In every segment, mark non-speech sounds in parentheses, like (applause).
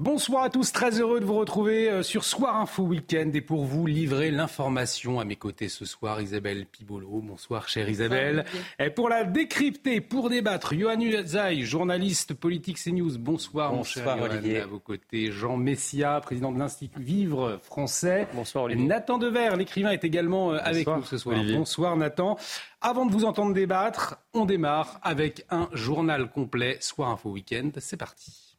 Bonsoir à tous, très heureux de vous retrouver euh, sur Soir Info Week-end et pour vous livrer l'information à mes côtés ce soir, Isabelle Pibolo. Bonsoir chère Isabelle. Et pour la décrypter, pour débattre, Yohann Uzaï, journaliste politique CNews. Bonsoir, mon cher Bonsoir. Olivier. À vos côtés, Jean Messia, président de l'Institut Vivre français. Bonsoir, Et Olivier. Nathan Dever, l'écrivain, est également euh, avec Bonsoir, nous ce soir. Olivier. Bonsoir Nathan. Avant de vous entendre débattre, on démarre avec un journal complet. Soir Info Week-end, c'est parti.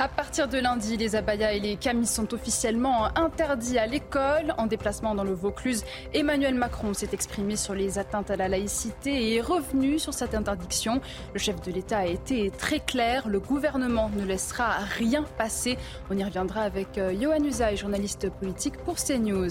À partir de lundi, les abayas et les camis sont officiellement interdits à l'école. En déplacement dans le Vaucluse, Emmanuel Macron s'est exprimé sur les atteintes à la laïcité et est revenu sur cette interdiction. Le chef de l'État a été très clair. Le gouvernement ne laissera rien passer. On y reviendra avec euh, Johan Usaï, journaliste politique pour CNews.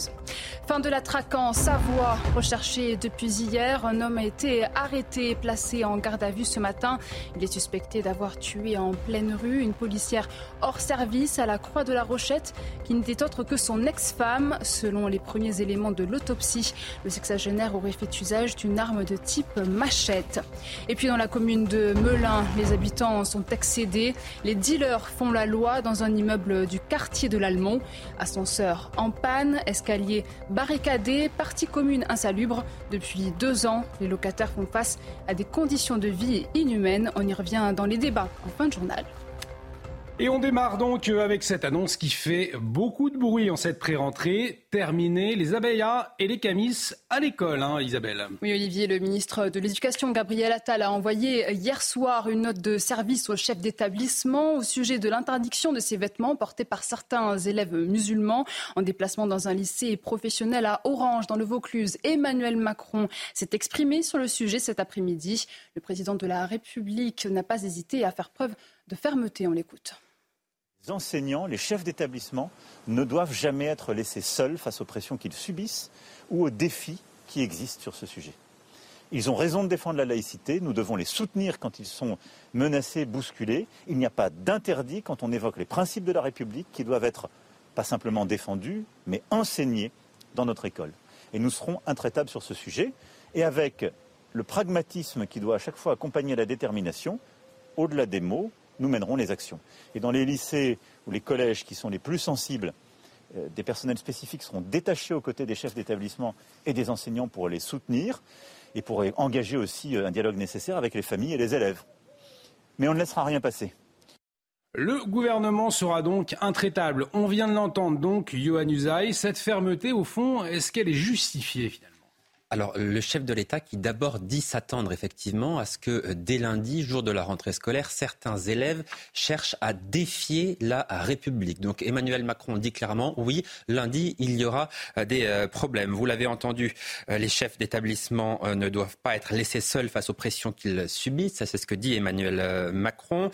Fin de la traque en Savoie, recherché depuis hier. Un homme a été arrêté et placé en garde à vue ce matin. Il est suspecté d'avoir tué en pleine rue une policière hors service à la Croix de la Rochette, qui n'était autre que son ex-femme. Selon les premiers éléments de l'autopsie, le sexagénaire aurait fait usage d'une arme de type machette. Et puis dans la commune de Melun, les habitants sont excédés. Les dealers font la loi dans un immeuble du quartier de l'Almont. Ascenseur en panne, escalier barricadé, partie commune insalubre. Depuis deux ans, les locataires font face à des conditions de vie inhumaines. On y revient dans les débats en fin de journal. Et on démarre donc avec cette annonce qui fait beaucoup de bruit en cette pré-rentrée. Terminer les abayas et les camis à l'école, hein, Isabelle. Oui, Olivier, le ministre de l'Éducation, Gabriel Attal, a envoyé hier soir une note de service au chef d'établissement au sujet de l'interdiction de ces vêtements portés par certains élèves musulmans en déplacement dans un lycée professionnel à Orange, dans le Vaucluse. Emmanuel Macron s'est exprimé sur le sujet cet après-midi. Le président de la République n'a pas hésité à faire preuve de fermeté. On l'écoute. Les enseignants, les chefs d'établissement ne doivent jamais être laissés seuls face aux pressions qu'ils subissent ou aux défis qui existent sur ce sujet. Ils ont raison de défendre la laïcité, nous devons les soutenir quand ils sont menacés, bousculés. Il n'y a pas d'interdit quand on évoque les principes de la République qui doivent être pas simplement défendus, mais enseignés dans notre école. Et nous serons intraitables sur ce sujet, et avec le pragmatisme qui doit à chaque fois accompagner la détermination, au-delà des mots, nous mènerons les actions. Et dans les lycées ou les collèges qui sont les plus sensibles, euh, des personnels spécifiques seront détachés aux côtés des chefs d'établissement et des enseignants pour les soutenir et pour engager aussi euh, un dialogue nécessaire avec les familles et les élèves. Mais on ne laissera rien passer. Le gouvernement sera donc intraitable. On vient de l'entendre donc, Johan Usaï. Cette fermeté, au fond, est-ce qu'elle est justifiée finalement? Alors, le chef de l'État qui d'abord dit s'attendre effectivement à ce que euh, dès lundi, jour de la rentrée scolaire, certains élèves cherchent à défier la République. Donc Emmanuel Macron dit clairement, oui, lundi, il y aura euh, des euh, problèmes. Vous l'avez entendu, les chefs d'établissement ne doivent pas être laissés seuls face aux pressions qu'ils subissent. Ça, c'est ce que dit Emmanuel Macron,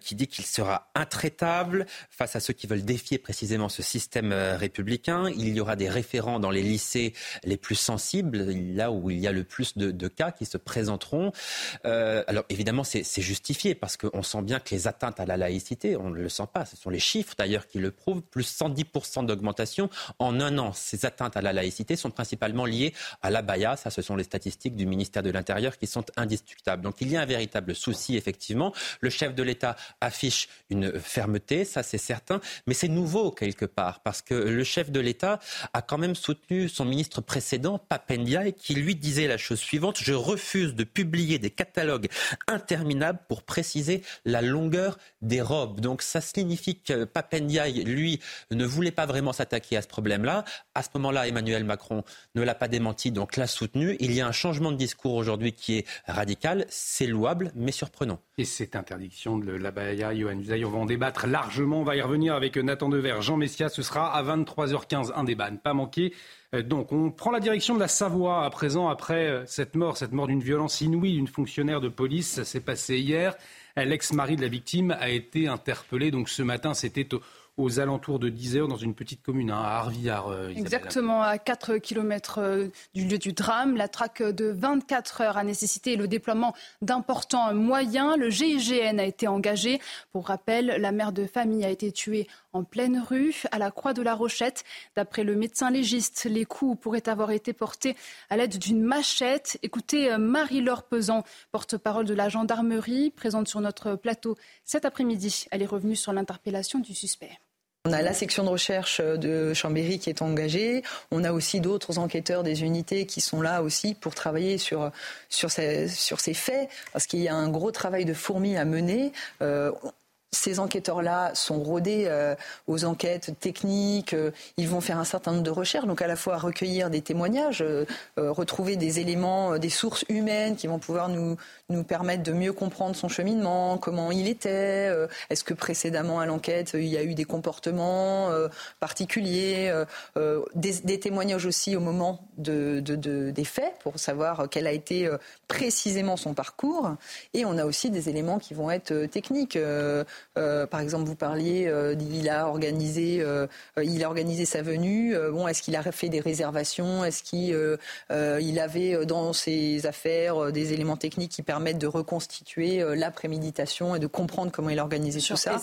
qui dit qu'il sera intraitable face à ceux qui veulent défier précisément ce système républicain. Il y aura des référents dans les lycées les plus sensibles, là où il y a le plus de, cas qui se présenteront. Euh, alors évidemment, c'est justifié parce qu'on sent bien que les atteintes à la laïcité, on ne le sent pas. Ce sont les chiffres d'ailleurs qui le prouvent, plus 110% d'augmentation en un an. Ces atteintes à la laïcité sont principalement liées à l'abaya. Ça, ce sont les statistiques du ministère de l'Intérieur qui sont indiscutables. Donc il y a un véritable souci, effectivement. Le chef de l'État affiche une fermeté, ça c'est certain, mais c'est nouveau quelque part parce que le chef de l'État a quand même soutenu son ministre précédent, Qui lui disait la chose suivante je refuse de publier des catalogues interminables pour préciser la longueur des robes. Donc ça signifie que Papendiaï, lui, ne voulait pas vraiment s'attaquer à ce problème-là, À ce moment-là, Emmanuel Macron ne l'a pas démenti, donc l'a soutenu. Il y a un changement de discours aujourd'hui qui est radical. C'est louable, mais surprenant. Et cette interdiction de l'abaya, Yohann Usaï, on va en débattre largement. On va y revenir avec Nathan Dever, Jean Messia. Ce sera à 23h15, un débat, ne pas manquer. Euh, donc, on prend la direction de la Savoie à présent après euh, cette mort, cette mort d'une violence inouïe d'une fonctionnaire de police. Ça s'est passé hier. L'ex-mari de la victime a été interpellé. Donc, ce matin, c'était aux alentours de 10 heures dans une petite commune, hein, à Arvillard. Euh, Exactement, à 4 km euh, du lieu du drame. La traque de 24 heures a nécessité le déploiement d'importants moyens. Le GIGN a été engagé. Pour rappel, la mère de famille a été tuée en pleine rue, à la Croix de la Rochette. D'après le médecin légiste, les coups pourraient avoir été portés à l'aide d'une machette. Écoutez euh, Marie-Laure Pesant, porte-parole de la gendarmerie, présente sur notre plateau cet après-midi. Elle est revenue sur l'interpellation du suspect. On a la section de recherche de Chambéry qui est engagée. On a aussi d'autres enquêteurs des unités qui sont là aussi pour travailler sur, sur, ces, faits, parce qu'il y a un gros travail de fourmi à mener. Euh, ces enquêteurs-là sont rodés euh, aux enquêtes techniques, euh, ils vont faire un certain nombre de recherches, donc à la fois recueillir des témoignages, retrouver des éléments, des sources humaines qui vont pouvoir nous, nous permettre de mieux comprendre son cheminement, comment il était, euh, est-ce que précédemment à l'enquête il y a eu des comportements euh, particuliers, euh, des, témoignages aussi au moment de, des faits pour savoir quel a été précisément son parcours. Et on a aussi des éléments qui vont être techniques. Par exemple, vous parliez, il a organisé, il a organisé sa venue. bon, est-ce qu'il a fait des réservations? Est-ce qu'il il avait dans ses affaires des éléments techniques qui permettent de reconstituer euh, la préméditation et de comprendre comment il organisait tout ça?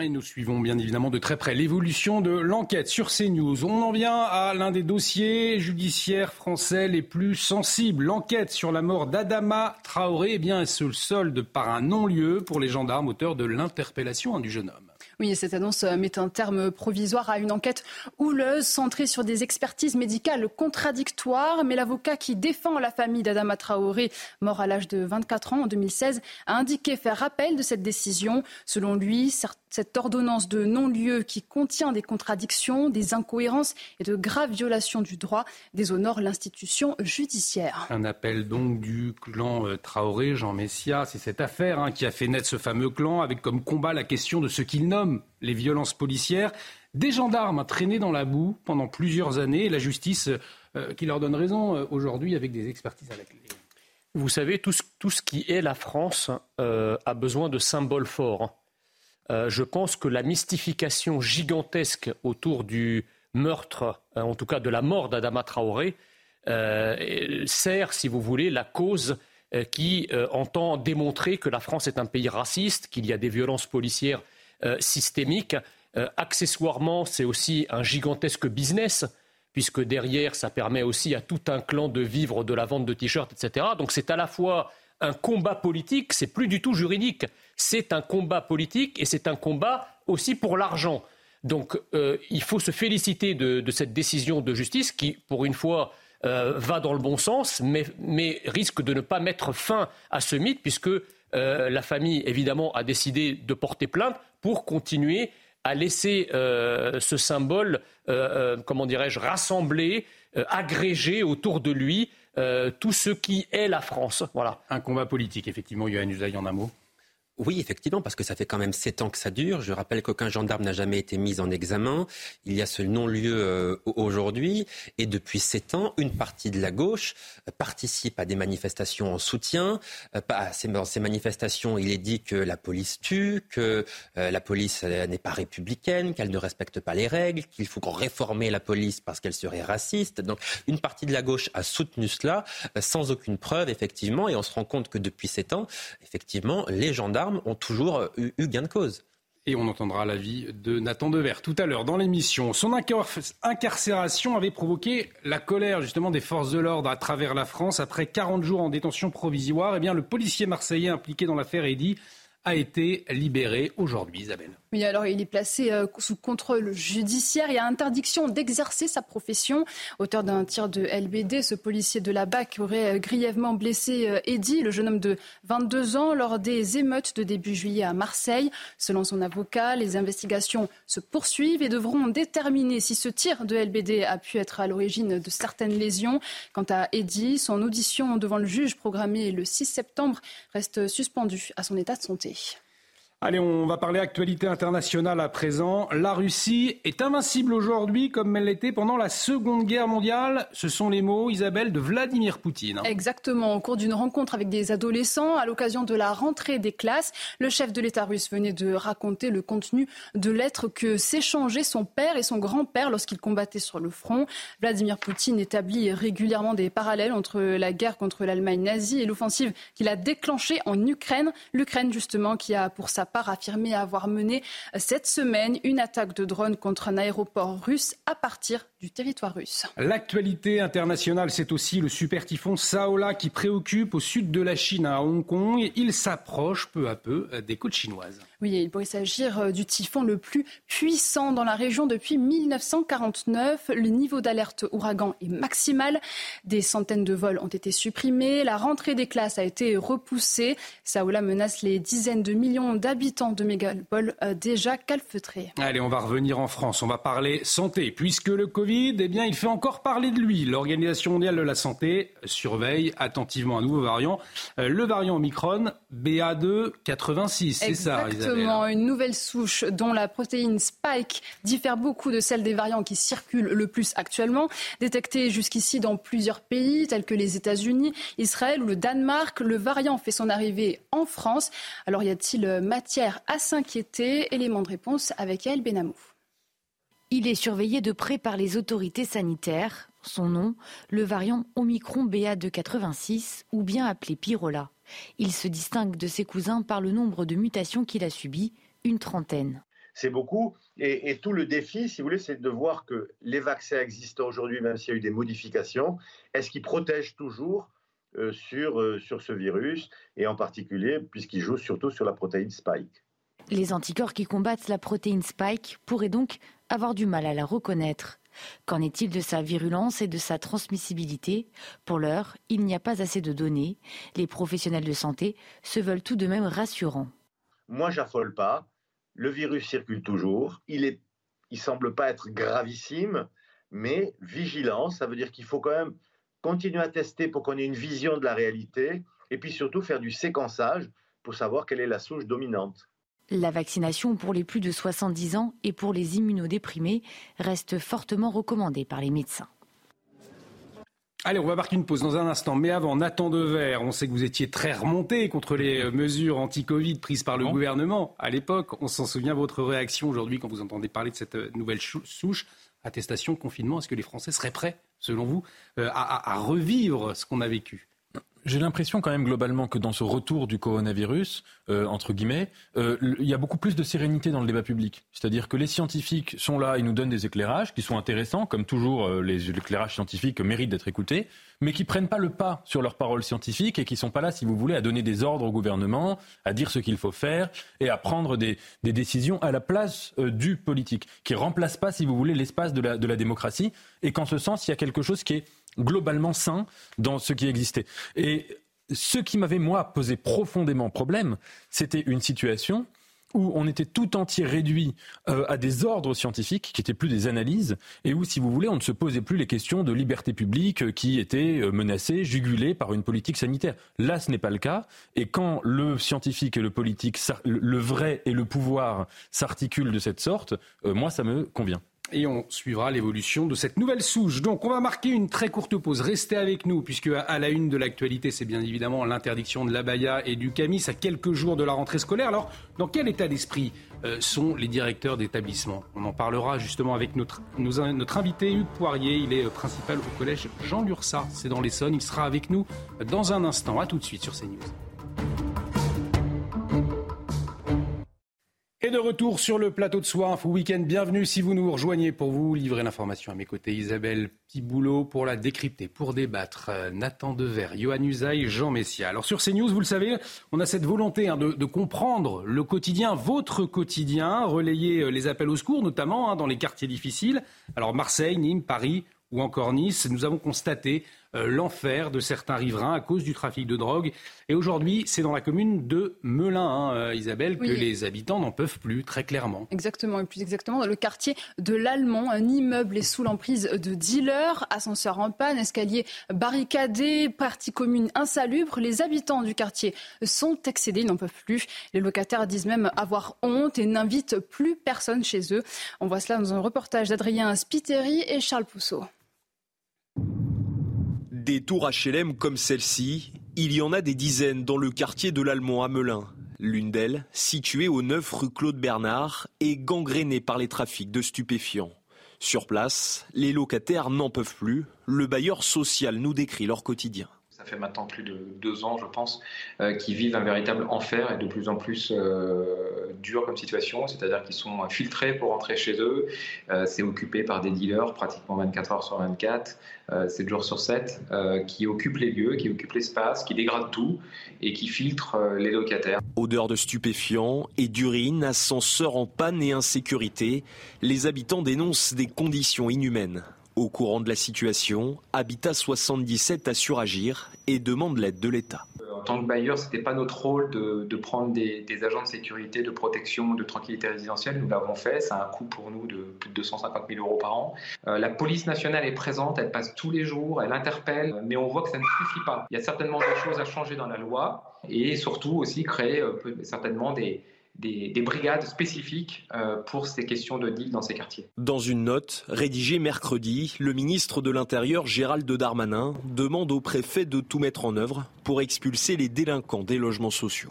Et nous suivons bien évidemment de très près l'évolution de l'enquête sur CNews. On en vient à l'un des dossiers judiciaires français les plus sensibles. L'enquête sur la mort d'Adama Traoré eh bien, se solde par un non-lieu pour les gendarmes auteurs de l'interpellation du jeune homme. Oui, cette annonce euh, met un terme provisoire à une enquête houleuse centrée sur des expertises médicales contradictoires. Mais l'avocat qui défend la famille d'Adama Traoré, mort à l'âge de 24 ans en 2016, a indiqué faire rappel de cette décision. Selon lui, cette ordonnance de non-lieu qui contient des contradictions, des incohérences et de graves violations du droit déshonore l'institution judiciaire. Un appel donc du clan euh, Traoré, Jean Messia. C'est cette affaire hein, qui a fait naître ce fameux clan avec comme combat la question de ce qu'il nomme les violences policières. Des gendarmes traînés dans la boue pendant plusieurs années la justice euh, qui leur donne raison euh, aujourd'hui avec des expertises à la clé. Vous savez, tout ce, qui est la France euh, a besoin de symboles forts. je pense que la mystification gigantesque autour du meurtre, en tout cas de la mort d'Adama Traoré, sert, si vous voulez, la cause qui entend démontrer que la France est un pays raciste, qu'il y a des violences policières systémique. Euh, accessoirement, c'est aussi un gigantesque business puisque derrière, ça permet aussi à tout un clan de vivre de la vente de t-shirts, etc. Donc c'est à la fois un combat politique, c'est plus du tout juridique. C'est un combat politique et c'est un combat aussi pour l'argent. Donc euh, il faut se féliciter de, cette décision de justice qui, pour une fois, va dans le bon sens, mais, mais, risque de ne pas mettre fin à ce mythe, puisque la famille, évidemment, a décidé de porter plainte pour continuer à laisser euh, ce symbole, euh, euh, comment dirais-je, rassembler, agréger autour de lui tout ce qui est la France. Voilà. Un combat politique, effectivement, Yohann Usaï en un mot. Oui, effectivement, parce que ça fait quand même sept ans que ça dure. Je rappelle qu'aucun gendarme n'a jamais été mis en examen. Il y a ce non-lieu euh, aujourd'hui. Et depuis sept ans, une partie de la gauche euh, participe à des manifestations en soutien. Euh, dans ces manifestations, il est dit que la police tue, que la police n'est pas républicaine, qu'elle ne respecte pas les règles, qu'il faut réformer la police parce qu'elle serait raciste. Donc, une partie de la gauche a soutenu cela sans aucune preuve, effectivement. Et on se rend compte que depuis sept ans, effectivement, les gendarmes ont toujours euh, eu, gain de cause. Et on entendra l'avis de Nathan Dever tout à l'heure dans l'émission. Son incarcération avait provoqué la colère justement des forces de l'ordre à travers la France. Après 40 jours en détention provisoire, eh bien, le policier marseillais impliqué dans l'affaire Eddy a été libéré aujourd'hui, Isabelle. Oui, alors il est placé euh, sous contrôle judiciaire. Y a interdiction d'exercer sa profession. Auteur d'un tir de LBD, ce policier de la BAC aurait euh, grièvement blessé euh, Eddy, le jeune homme de 22 ans, lors des émeutes de début juillet à Marseille. Selon son avocat, les investigations se poursuivent et devront déterminer si ce tir de LBD a pu être à l'origine de certaines lésions. Quant à Eddy, son audition devant le juge programmée le 6 septembre reste suspendue à son état de santé. wichtig. Allez, on va parler actualité internationale à présent. La Russie est invincible aujourd'hui comme elle l'était pendant la Seconde Guerre mondiale. Ce sont les mots, Isabelle, de Vladimir Poutine. Exactement. Au cours d'une rencontre avec des adolescents, à l'occasion de la rentrée des classes, le chef de l'État russe venait de raconter le contenu de lettres que s'échangeaient son père et son grand-père lorsqu'ils combattaient sur le front. Vladimir Poutine établit régulièrement des parallèles entre la guerre contre l'Allemagne nazie et l'offensive qu'il a déclenchée en Ukraine. L'Ukraine, justement, qui a pour sa part affirmé avoir mené cette semaine une attaque de drone contre un aéroport russe à partir du territoire russe. L'actualité internationale, c'est aussi le super typhon Saola qui préoccupe au sud de la Chine, à Hong Kong. Il s'approche peu à peu des côtes chinoises. Oui, il pourrait s'agir euh, du typhon le plus puissant dans la région depuis 1949. Le niveau d'alerte ouragan est maximal. Des centaines de vols ont été supprimés. La rentrée des classes a été repoussée. Saola menace les dizaines de millions d'habitants de mégapoles euh, déjà calfeutrés. Allez, on va revenir en France. On va parler santé. Puisque le Covid, eh bien, il fait encore parler de lui. L'Organisation mondiale de la santé surveille attentivement un nouveau variant. Euh, le variant Omicron BA2-86. C'est ça, une nouvelle souche dont la protéine spike diffère beaucoup de celle des variants qui circulent le plus actuellement, détectée jusqu'ici dans plusieurs pays tels que les États-Unis, Israël ou le Danemark. Le variant fait son arrivée en France. Alors y a-t-il matière à s'inquiéter? Élément de réponse avec El Benamou. Il est surveillé de près par les autorités sanitaires. Son nom, le variant Omicron BA286 ou bien appelé Pyrola. Il se distingue de ses cousins par le nombre de mutations qu'il a subies, une trentaine. C'est beaucoup. Et, tout le défi, si vous voulez, c'est de voir que les vaccins existent aujourd'hui, même s'il y a eu des modifications. Est-ce qu'ils protègent toujours euh, sur, euh, sur ce virus, et en particulier puisqu'ils jouent surtout sur la protéine spike Les anticorps qui combattent la protéine spike pourraient donc avoir du mal à la reconnaître. Qu'en est-il de sa virulence et de sa transmissibilité? Pour l'heure, il n'y a pas assez de données. Les professionnels de santé se veulent tout de même rassurants. Moi, j'affole pas. Le virus circule toujours. Il est, il semble pas être gravissime, mais vigilance. Ça veut dire qu'il faut quand même continuer à tester pour qu'on ait une vision de la réalité, et puis surtout faire du séquençage pour savoir quelle est la souche dominante. La vaccination pour les plus de 70 ans et pour les immunodéprimés reste fortement recommandée par les médecins. Allez, on va marquer une pause dans un instant. Mais avant, Nathan Dever, on sait que vous étiez très remonté contre les mesures anti-Covid prises par le gouvernement à l'époque. On s'en souvient, votre réaction aujourd'hui quand vous entendez parler de cette nouvelle souche, attestation, confinement. Est-ce que les Français seraient prêts, selon vous, euh, à revivre ce qu'on a vécu? J'ai l'impression quand même globalement que dans ce retour du coronavirus, euh, entre guillemets, euh, il y a beaucoup plus de sérénité dans le débat public. C'est-à-dire que les scientifiques sont là, ils nous donnent des éclairages qui sont intéressants, comme toujours euh, les éclairages scientifiques méritent d'être écoutés, mais qui prennent pas le pas sur leurs paroles scientifiques et qui sont pas là, si vous voulez, à donner des ordres au gouvernement, à dire ce qu'il faut faire et à prendre des, des décisions à la place du politique, qui remplace pas, si vous voulez, l'espace de la, de la démocratie. Et qu'en ce sens, il y a quelque chose qui est globalement sain dans ce qui existait. Et ce qui m'avait, moi, posé profondément problème, c'était une situation où on était tout entier réduit euh, à des ordres scientifiques qui étaient plus des analyses et où, si vous voulez, on ne se posait plus les questions de liberté publique euh, qui étaient euh, menacées, jugulées par une politique sanitaire. Là, ce n'est pas le cas. Et quand le scientifique et le politique, le vrai et le pouvoir s'articulent de cette sorte, moi, ça me convient et on suivra l'évolution de cette nouvelle souche. Donc on va marquer une très courte pause. Restez avec nous puisque à la une de l'actualité, c'est bien évidemment l'interdiction de l'abaya et du camis à quelques jours de la rentrée scolaire. Alors dans quel état d'esprit euh, sont les directeurs d'établissement? On en parlera justement avec notre, invité Hugues Poirier. Il est euh, principal au collège Jean Lursa. C'est dans l'Essonne. Il sera avec nous dans un instant. À tout de suite sur CNews. Et de retour sur le plateau de Soir Info Week-end. Bienvenue si vous nous rejoignez pour vous livrer l'information à mes côtés. Isabelle Piboulot pour la décrypter, pour débattre. Euh, Nathan Dever, Johan Usaï, Jean Messia. Alors sur CNews, vous le savez, on a cette volonté hein, de, comprendre le quotidien, votre quotidien, relayer euh, les appels au secours, notamment hein, dans les quartiers difficiles. Alors Marseille, Nîmes, Paris ou encore Nice, nous avons constaté l'enfer de certains riverains à cause du trafic de drogue. Et aujourd'hui, c'est dans la commune de Melun, hein, euh, Isabelle, que les habitants n'en peuvent plus, très clairement. Exactement, et plus exactement dans le quartier de l'Allemand. Un immeuble est sous l'emprise de dealers, ascenseur en panne, escalier barricadé, partie commune insalubre. Les habitants du quartier sont excédés, ils n'en peuvent plus. Les locataires disent même avoir honte et n'invitent plus personne chez eux. On voit cela dans un reportage d'Adrien Spiteri et Charles Pousseau. Des tours HLM comme celle-ci, il y en a des dizaines dans le quartier de l'Allemand à Melun. L'une d'elles, située au 9 rue Claude Bernard, est gangrénée par les trafics de stupéfiants. Sur place, les locataires n'en peuvent plus. Le bailleur social nous décrit leur quotidien ça fait maintenant plus de deux ans, je pense, euh, qui vivent un véritable enfer et de plus en plus euh, dur comme situation, c'est-à-dire qu'ils sont filtrés pour rentrer chez eux. Euh, c'est occupé par des dealers pratiquement 24 heures sur 24, 7 jours sur 7, qui occupent les lieux, qui occupent l'espace, qui dégradent tout et qui filtrent les locataires. Odeur de stupéfiants et d'urine, ascenseur en panne et insécurité, les habitants dénoncent des conditions inhumaines. Au courant de la situation, Habitat 77 a suragir et demande l'aide de l'État. En tant que bailleur, ce n'était pas notre rôle de, prendre des, agents de sécurité, de protection, de tranquillité résidentielle. Nous l'avons fait. Ça a un coût pour nous de plus de 250 000 euros par an. Euh, la police nationale est présente, elle passe tous les jours, elle interpelle, mais on voit que ça ne suffit pas. Il y a certainement des choses à changer dans la loi et surtout aussi créer euh, certainement des, des, brigades spécifiques euh, pour ces questions de deal dans ces quartiers. Dans une note rédigée mercredi, le ministre de l'Intérieur Gérald Darmanin demande au préfet de tout mettre en œuvre pour expulser les délinquants des logements sociaux.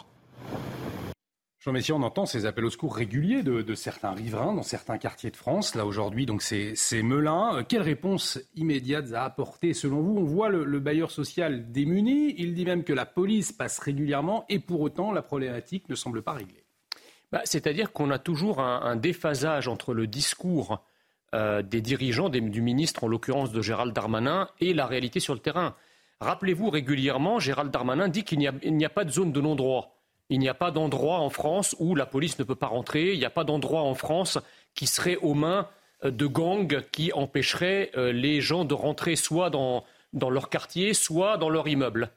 Jean Messia, on entend ces appels au secours réguliers de, certains riverains dans certains quartiers de France. Là, aujourd'hui, donc c'est Melun. Euh, quelle réponse immédiate à apporter selon vous? On voit le, le, bailleur social démuni. Il dit même que la police passe régulièrement et pour autant, la problématique ne semble pas réglée. Bah, c'est-à-dire qu'on a toujours un, déphasage entre le discours euh, des dirigeants, du ministre en l'occurrence de Gérald Darmanin, et la réalité sur le terrain. Rappelez-vous régulièrement, Gérald Darmanin dit qu'il n'y a, pas de zone de non-droit. Il n'y a pas d'endroit en France où la police ne peut pas rentrer. Il n'y a pas d'endroit en France qui serait aux mains euh, de gangs qui empêcheraient euh, les gens de rentrer soit dans leur quartier, soit dans leur immeuble.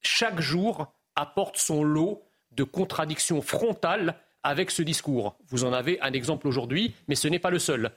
Chaque jour apporte son lot de contradictions frontales avec ce discours. Vous en avez un exemple aujourd'hui, mais ce n'est pas le seul.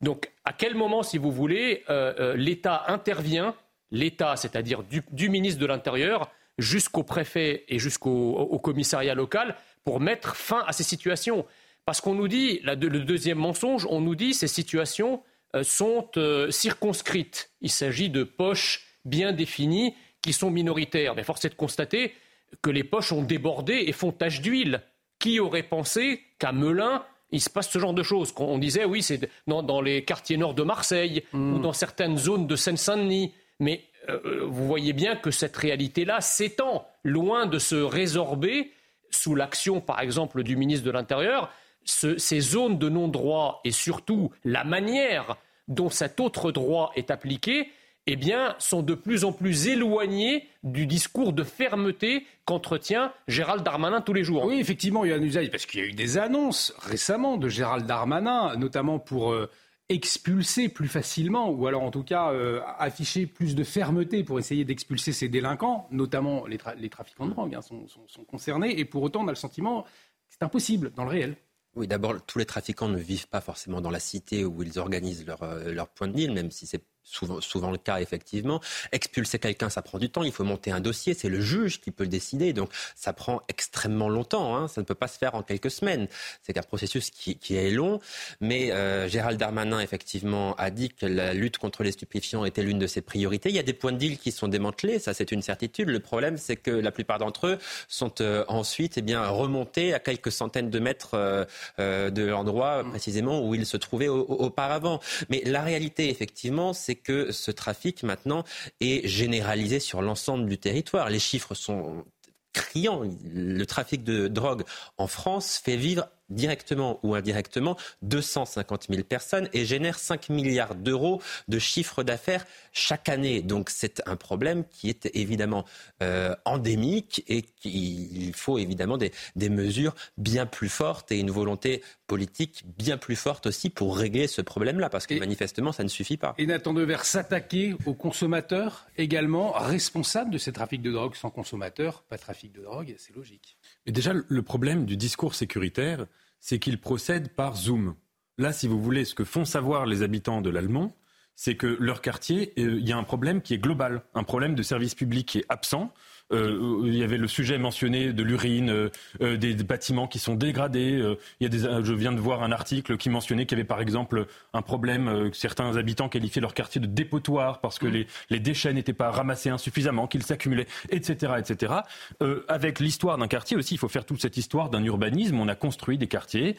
Donc, à quel moment, si vous voulez, euh, euh, l'État intervient, l'État, c'est-à-dire du, ministre de l'Intérieur, jusqu'au préfet et jusqu'au commissariat local, pour mettre fin à ces situations? Parce qu'on nous dit, le deuxième mensonge, on nous dit ces situations euh, sont circonscrites. Il s'agit de poches bien définies qui sont minoritaires. Mais force est de constater que les poches ont débordé et font tache d'huile. Qui aurait pensé qu'à Melun, il se passe ce genre de choses On disait, oui, c'est dans, les quartiers nord de Marseille ou hmm. dans certaines zones de Seine-Saint-Denis. Mais euh, vous voyez bien que cette réalité-là s'étend, loin de se résorber sous l'action, par exemple, du ministre de l'Intérieur. ces zones de non-droit et surtout la manière dont cet autre droit est appliqué eh bien, sont de plus en plus éloignés du discours de fermeté qu'entretient Gérald Darmanin tous les jours. Oui, effectivement, il y a un usage, parce qu'il y a eu des annonces récemment de Gérald Darmanin, notamment pour euh, expulser plus facilement, ou alors en tout cas euh, afficher plus de fermeté pour essayer d'expulser ces délinquants, notamment les, trafiquants de drogue hein, sont, concernés, et pour autant on a le sentiment que c'est impossible dans le réel. Oui, d'abord, tous les trafiquants ne vivent pas forcément dans la cité où ils organisent leur, euh, leur point de deal, même si c'est souvent, souvent le cas effectivement. Expulser quelqu'un, ça prend du temps. Il faut monter un dossier. C'est le juge qui peut le décider. Donc ça prend extrêmement longtemps. Hein. Ça ne peut pas se faire en quelques semaines. C'est un processus qui, qui, est long. Mais euh, Gérald Darmanin effectivement a dit que la lutte contre les stupéfiants était l'une de ses priorités. Il y a des points de deal qui sont démantelés. Ça c'est une certitude. Le problème c'est que la plupart d'entre eux sont euh, ensuite eh bien remontés à quelques centaines de mètres euh, de l'endroit précisément où ils se trouvaient auparavant. Mais la réalité effectivement c'est que ce trafic maintenant est généralisé sur l'ensemble du territoire. Les chiffres sont criants. Le trafic de drogue en France fait vivre directement ou indirectement 250 000 personnes et génère 5 milliards d'euros de chiffre d'affaires chaque année. Donc c'est un problème qui est évidemment euh, endémique et qu'il faut évidemment des, des mesures bien plus fortes et une volonté politique bien plus forte aussi pour régler ce problème-là, parce que manifestement, ça ne suffit pas. Et Nathan Devers s'attaquer aux consommateurs également, responsables de ces trafics de drogue. Sans consommateurs, pas trafic de drogue, c'est logique. Mais déjà, le problème du discours sécuritaire, c'est qu'il procède par Zoom. Là, si vous voulez, ce que font savoir les habitants de l'Allemand, c'est que leur quartier, euh, il y a un problème qui est global, un problème de service public qui est absent. Euh, il y avait le sujet mentionné de l'urine, euh, euh, des, bâtiments qui sont dégradés. il y a des, je viens de voir un article qui mentionnait qu'il y avait par exemple un problème, certains habitants qualifiaient leur quartier de dépotoir parce que mm. les, les, déchets n'étaient pas ramassés insuffisamment, qu'ils s'accumulaient, etc. etc. avec l'histoire d'un quartier aussi, il faut faire toute cette histoire d'un urbanisme. On a construit des quartiers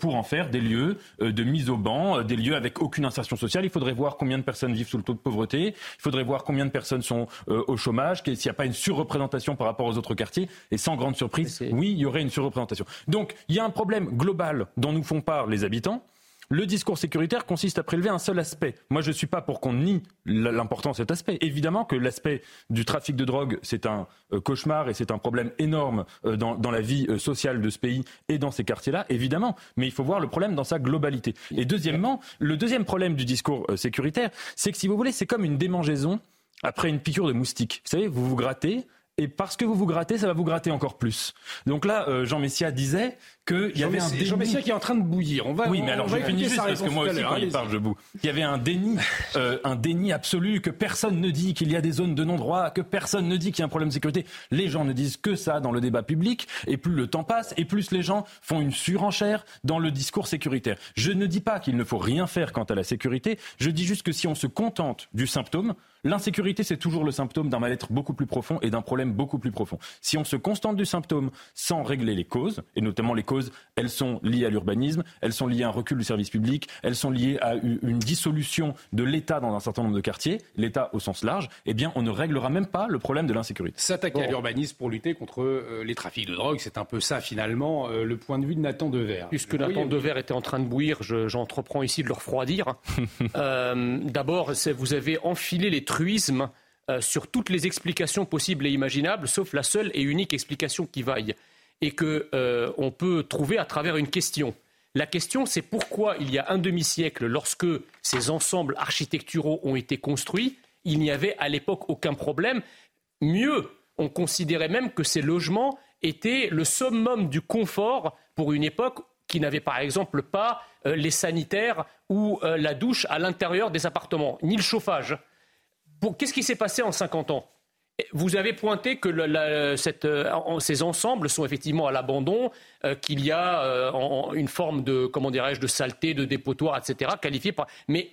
pour en faire des lieux de mise au banc, des lieux avec aucune insertion sociale. Il faudrait voir combien de personnes vivent sous le taux de pauvreté. Il faudrait voir combien de personnes sont au chômage, s'il n'y a pas une surreprésentation surreprésentation par rapport aux autres quartiers. Et sans grande surprise, oui, il y aurait une surreprésentation. Donc, il y a un problème global dont nous font part les habitants. Le discours sécuritaire consiste à prélever un seul aspect. Moi, je ne suis pas pour qu'on nie l'importance de cet aspect. Évidemment que l'aspect du trafic de drogue, c'est un euh, cauchemar et c'est un problème énorme euh, dans, dans, la vie euh, sociale de ce pays et dans ces quartiers-là, évidemment. Mais il faut voir le problème dans sa globalité. Et deuxièmement, le deuxième problème du discours sécuritaire, c'est que si vous voulez, c'est comme une démangeaison après une piqûre de moustique. Vous savez, vous vous grattez, et parce que vous vous grattez, ça va vous gratter encore plus. Donc là, euh, Jean Messia disait qu'il y avait un déni. Jean Messia qui est en train de bouillir. On va, oui, mais alors je finis juste parce que moi aussi, quand il parle, je boue. Il y avait un déni, (laughs) euh, un déni absolu que personne ne dit qu'il y a des zones de non-droit, que personne ne dit qu'il y a un problème de sécurité. Les gens ne disent que ça dans le débat public, et plus le temps passe, et plus les gens font une surenchère dans le discours sécuritaire. Je ne dis pas qu'il ne faut rien faire quant à la sécurité. Je dis juste que si on se contente du symptôme, L'insécurité, c'est toujours le symptôme d'un mal-être beaucoup plus profond et d'un problème beaucoup plus profond. Si on se constante du symptôme sans régler les causes, et notamment les causes, elles sont liées à l'urbanisme, elles sont liées à un recul du service public, elles sont liées à une dissolution de l'État dans un certain nombre de quartiers, l'État au sens large, eh bien, on ne réglera même pas le problème de l'insécurité. S'attaquer à l'urbanisme pour lutter contre euh, les trafics de drogue, c'est un peu ça, finalement, euh, le point de vue de Nathan Dever. Puisque Nathan Dever était en train de bouillir, j'entreprends ici de le refroidir. (laughs) euh, D'abord, vous avez enfilé les truisme euh, sur toutes les explications possibles et imaginables, sauf la seule et unique explication qui vaille, et que euh, on peut trouver à travers une question. La question, c'est pourquoi il y a un demi-siècle, lorsque ces ensembles architecturaux ont été construits, il n'y avait à l'époque aucun problème. Mieux, on considérait même que ces logements étaient le summum du confort pour une époque qui n'avait par exemple pas euh, les sanitaires ou la douche à l'intérieur des appartements, ni le chauffage. Qu'est-ce qui s'est passé en 50 ans? Vous avez pointé que euh, ces ensembles sont effectivement à l'abandon, euh, qu'il y a euh, une forme de, comment dirais-je, de saleté, de dépotoir, etc., qualifié par. Mais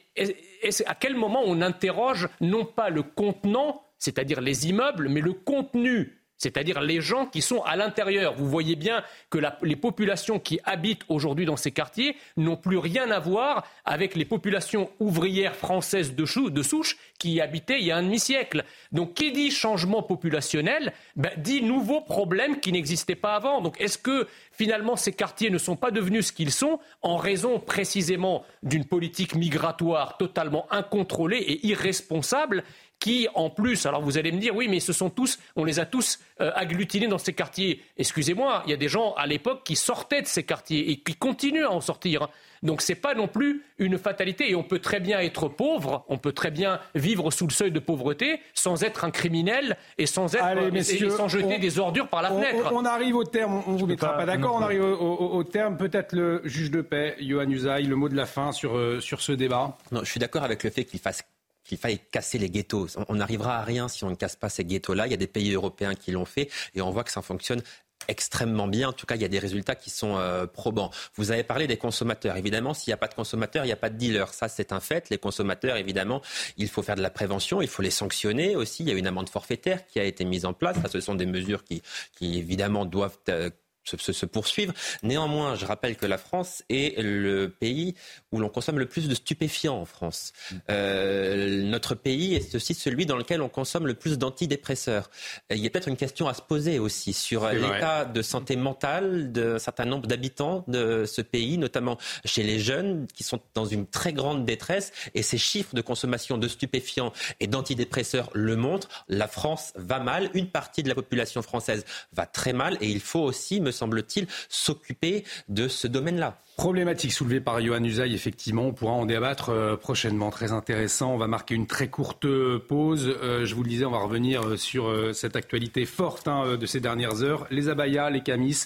à quel moment on interroge non pas le contenant, c'est-à-dire les immeubles, mais le contenu c'est-à-dire les gens qui sont à l'intérieur. Vous voyez bien que les populations qui habitent aujourd'hui dans ces quartiers n'ont plus rien à voir avec les populations ouvrières françaises de, souche qui y habitaient il y a un demi-siècle. Donc qui dit changement populationnel ben, dit nouveaux problèmes qui n'existaient pas avant. Donc est-ce que finalement ces quartiers ne sont pas devenus ce qu'ils sont en raison précisément d'une politique migratoire totalement incontrôlée et irresponsable qui, en plus, alors vous allez me dire, oui, mais ce sont tous, on les a tous euh, agglutinés dans ces quartiers. Excusez-moi, il y a des gens à l'époque qui sortaient de ces quartiers et qui continuent à en sortir. Donc ce n'est pas non plus une fatalité. Et on peut très bien être pauvre, on peut très bien vivre sous le seuil de pauvreté sans être un criminel et sans, être, sans jeter des ordures par la fenêtre. On, arrive au terme, on ne vous mettra pas, d'accord, on arrive au, terme. Peut-être le juge de paix, Johan Usaï, le mot de la fin sur, euh, sur ce débat. Non, je suis d'accord avec le fait qu'il fasse qu'il faille casser les ghettos. On n'arrivera à rien si on ne casse pas ces ghettos-là. Il y a des pays européens qui l'ont fait et on voit que ça fonctionne extrêmement bien. En tout cas, il y a des résultats qui sont euh, probants. Vous avez parlé des consommateurs. Évidemment, s'il n'y a pas de consommateurs, il n'y a pas de dealers. Ça, c'est un fait. Les consommateurs, évidemment, il faut faire de la prévention, il faut les sanctionner aussi. Il y a une amende forfaitaire qui a été mise en place. Ça, ce sont des mesures qui, qui évidemment, doivent euh, se, poursuivre. Néanmoins, je rappelle que la France est le pays où l'on consomme le plus de stupéfiants en France. Euh, notre pays est aussi celui dans lequel on consomme le plus d'antidépresseurs. Il y a peut-être une question à se poser aussi sur l'état de santé mentale d'un certain nombre d'habitants de ce pays, notamment chez les jeunes qui sont dans une très grande détresse. Et ces chiffres de consommation de stupéfiants et d'antidépresseurs le montrent. La France va mal. Une partie de la population française va très mal. Et il faut aussi, me semble-t-il, s'occuper de ce domaine-là. Problématique soulevée par Johan Usaï, effectivement. On pourra en débattre euh, prochainement. Très intéressant. On va marquer une très courte pause. Euh, je vous le disais, on va revenir euh, sur cette actualité forte hein, de ces dernières heures. Les abayas, les camis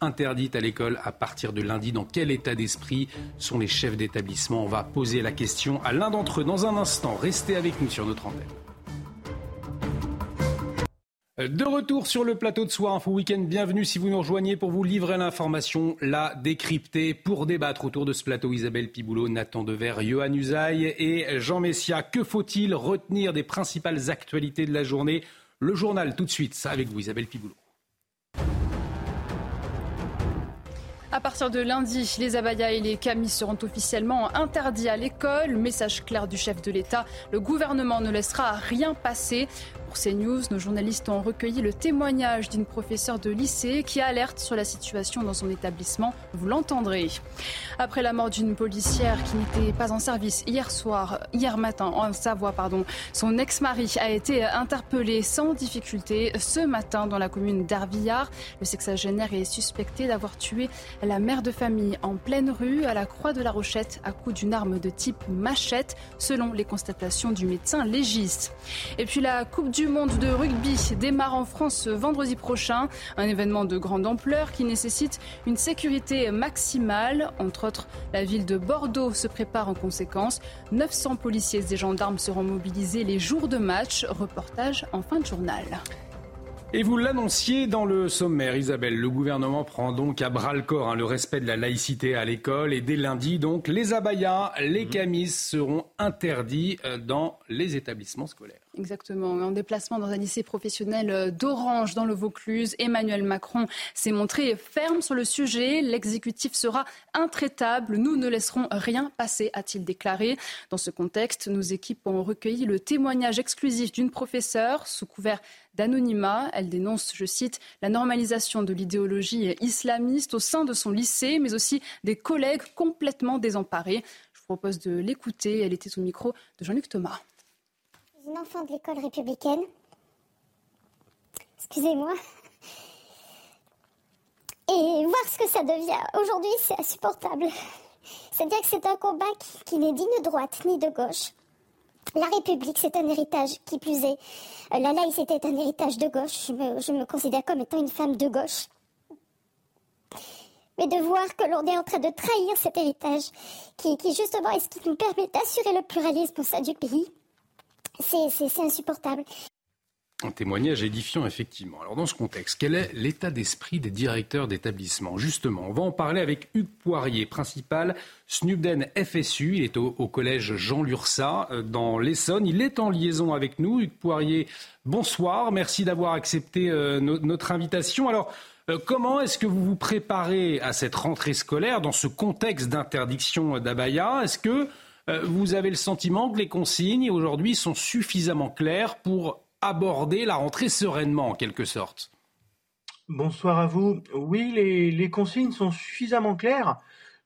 interdites à l'école à partir de lundi. Dans quel état d'esprit sont les chefs d'établissement? On va poser la question à l'un d'entre eux dans un instant. Restez avec nous sur notre antenne. De retour sur le plateau de Soir Info Week-end, bienvenue si vous nous rejoignez pour vous livrer l'information, la décrypter, pour débattre autour de ce plateau Isabelle Piboulot, Nathan Dever, Johan Usaï et Jean Messia. Que faut-il retenir des principales actualités de la journée? Le journal tout de suite, ça avec vous Isabelle Piboulot. À partir de lundi, les abayas et les camis seront officiellement interdits à l'école. Message clair du chef de l'État, le gouvernement ne laissera rien passer. Pour CNews, nos journalistes ont recueilli le témoignage d'une professeure de lycée qui alerte sur la situation dans son établissement. Vous l'entendrez. Après la mort d'une policière qui n'était pas en service hier soir, hier matin en Savoie, pardon, son ex-mari a été interpellé sans difficulté ce matin dans la commune d'Arvillard. Le sexagénaire est suspecté d'avoir tué la mère de famille en pleine rue à la Croix de la Rochette à coup d'une arme de type machette, selon les constatations du médecin légiste. Et puis la Coupe du du monde de rugby démarre en France vendredi prochain. Un événement de grande ampleur qui nécessite une sécurité maximale. Entre autres, la ville de Bordeaux se prépare en conséquence. 900 policiers et gendarmes seront mobilisés les jours de match. Reportage en fin de journal. Et vous l'annonciez dans le sommaire, Isabelle. Le gouvernement prend donc à bras le corps hein, le respect de la laïcité à l'école. Et dès lundi, donc, les abayas, les camis seront interdits euh, dans les établissements scolaires. Exactement. En déplacement dans un lycée professionnel euh, d'Orange, dans le Vaucluse, Emmanuel Macron s'est montré ferme sur le sujet. L'exécutif sera intraitable. Nous ne laisserons rien passer, a-t-il déclaré. Dans ce contexte, nos équipes ont recueilli le témoignage exclusif d'une professeure sous couvert d'anonymat. Elle dénonce, je cite, la normalisation de l'idéologie islamiste au sein de son lycée, mais aussi des collègues complètement désemparés. Je vous propose de l'écouter. Elle était au micro de Jean-Luc Thomas. Une enfant de l'école républicaine. Excusez-moi. Et voir ce que ça devient aujourd'hui, c'est insupportable. C'est-à-dire que c'est un combat qui, n'est ni de droite ni de gauche. La République, c'est un héritage qui plus est. Euh, la laïcité est un héritage de gauche. Je me, je me considère comme étant une femme de gauche. Mais de voir que l'on est en train de trahir cet héritage, qui, qui justement est ce qui nous permet d'assurer le pluralisme au sein du pays, c'est insupportable. Un témoignage édifiant, effectivement. Alors, dans ce contexte, quel est l'état d'esprit des directeurs d'établissement? Justement, on va en parler avec Hugues Poirier, principal Snubden FSU. Il est au, collège Jean Lursa, euh, dans l'Essonne. Il est en liaison avec nous. Hugues Poirier, bonsoir. Merci d'avoir accepté euh, notre invitation. Alors, euh, comment est-ce que vous vous préparez à cette rentrée scolaire dans ce contexte d'interdiction d'abaya? Est-ce que vous avez le sentiment que les consignes aujourd'hui sont suffisamment claires pour aborder la rentrée sereinement en quelque sorte? Bonsoir à vous. Oui, les, consignes sont suffisamment claires.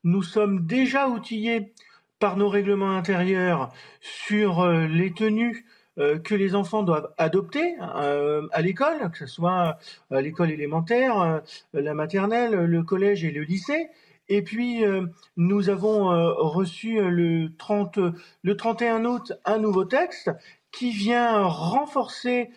Nous sommes déjà outillés par nos règlements intérieurs sur euh, les tenues euh, que les enfants doivent adopter à l'école, que ce soit à l'école élémentaire, la maternelle, le collège et le lycée. Et puis, euh, nous avons euh, reçu euh, le, 30, le 31 août un nouveau texte qui vient renforcer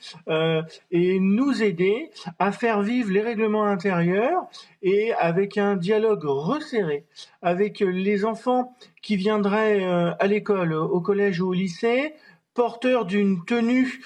et nous aider à faire vivre les règlements intérieurs et avec un dialogue resserré avec les enfants qui viendraient à l'école, au collège ou au lycée, porteurs d'une tenue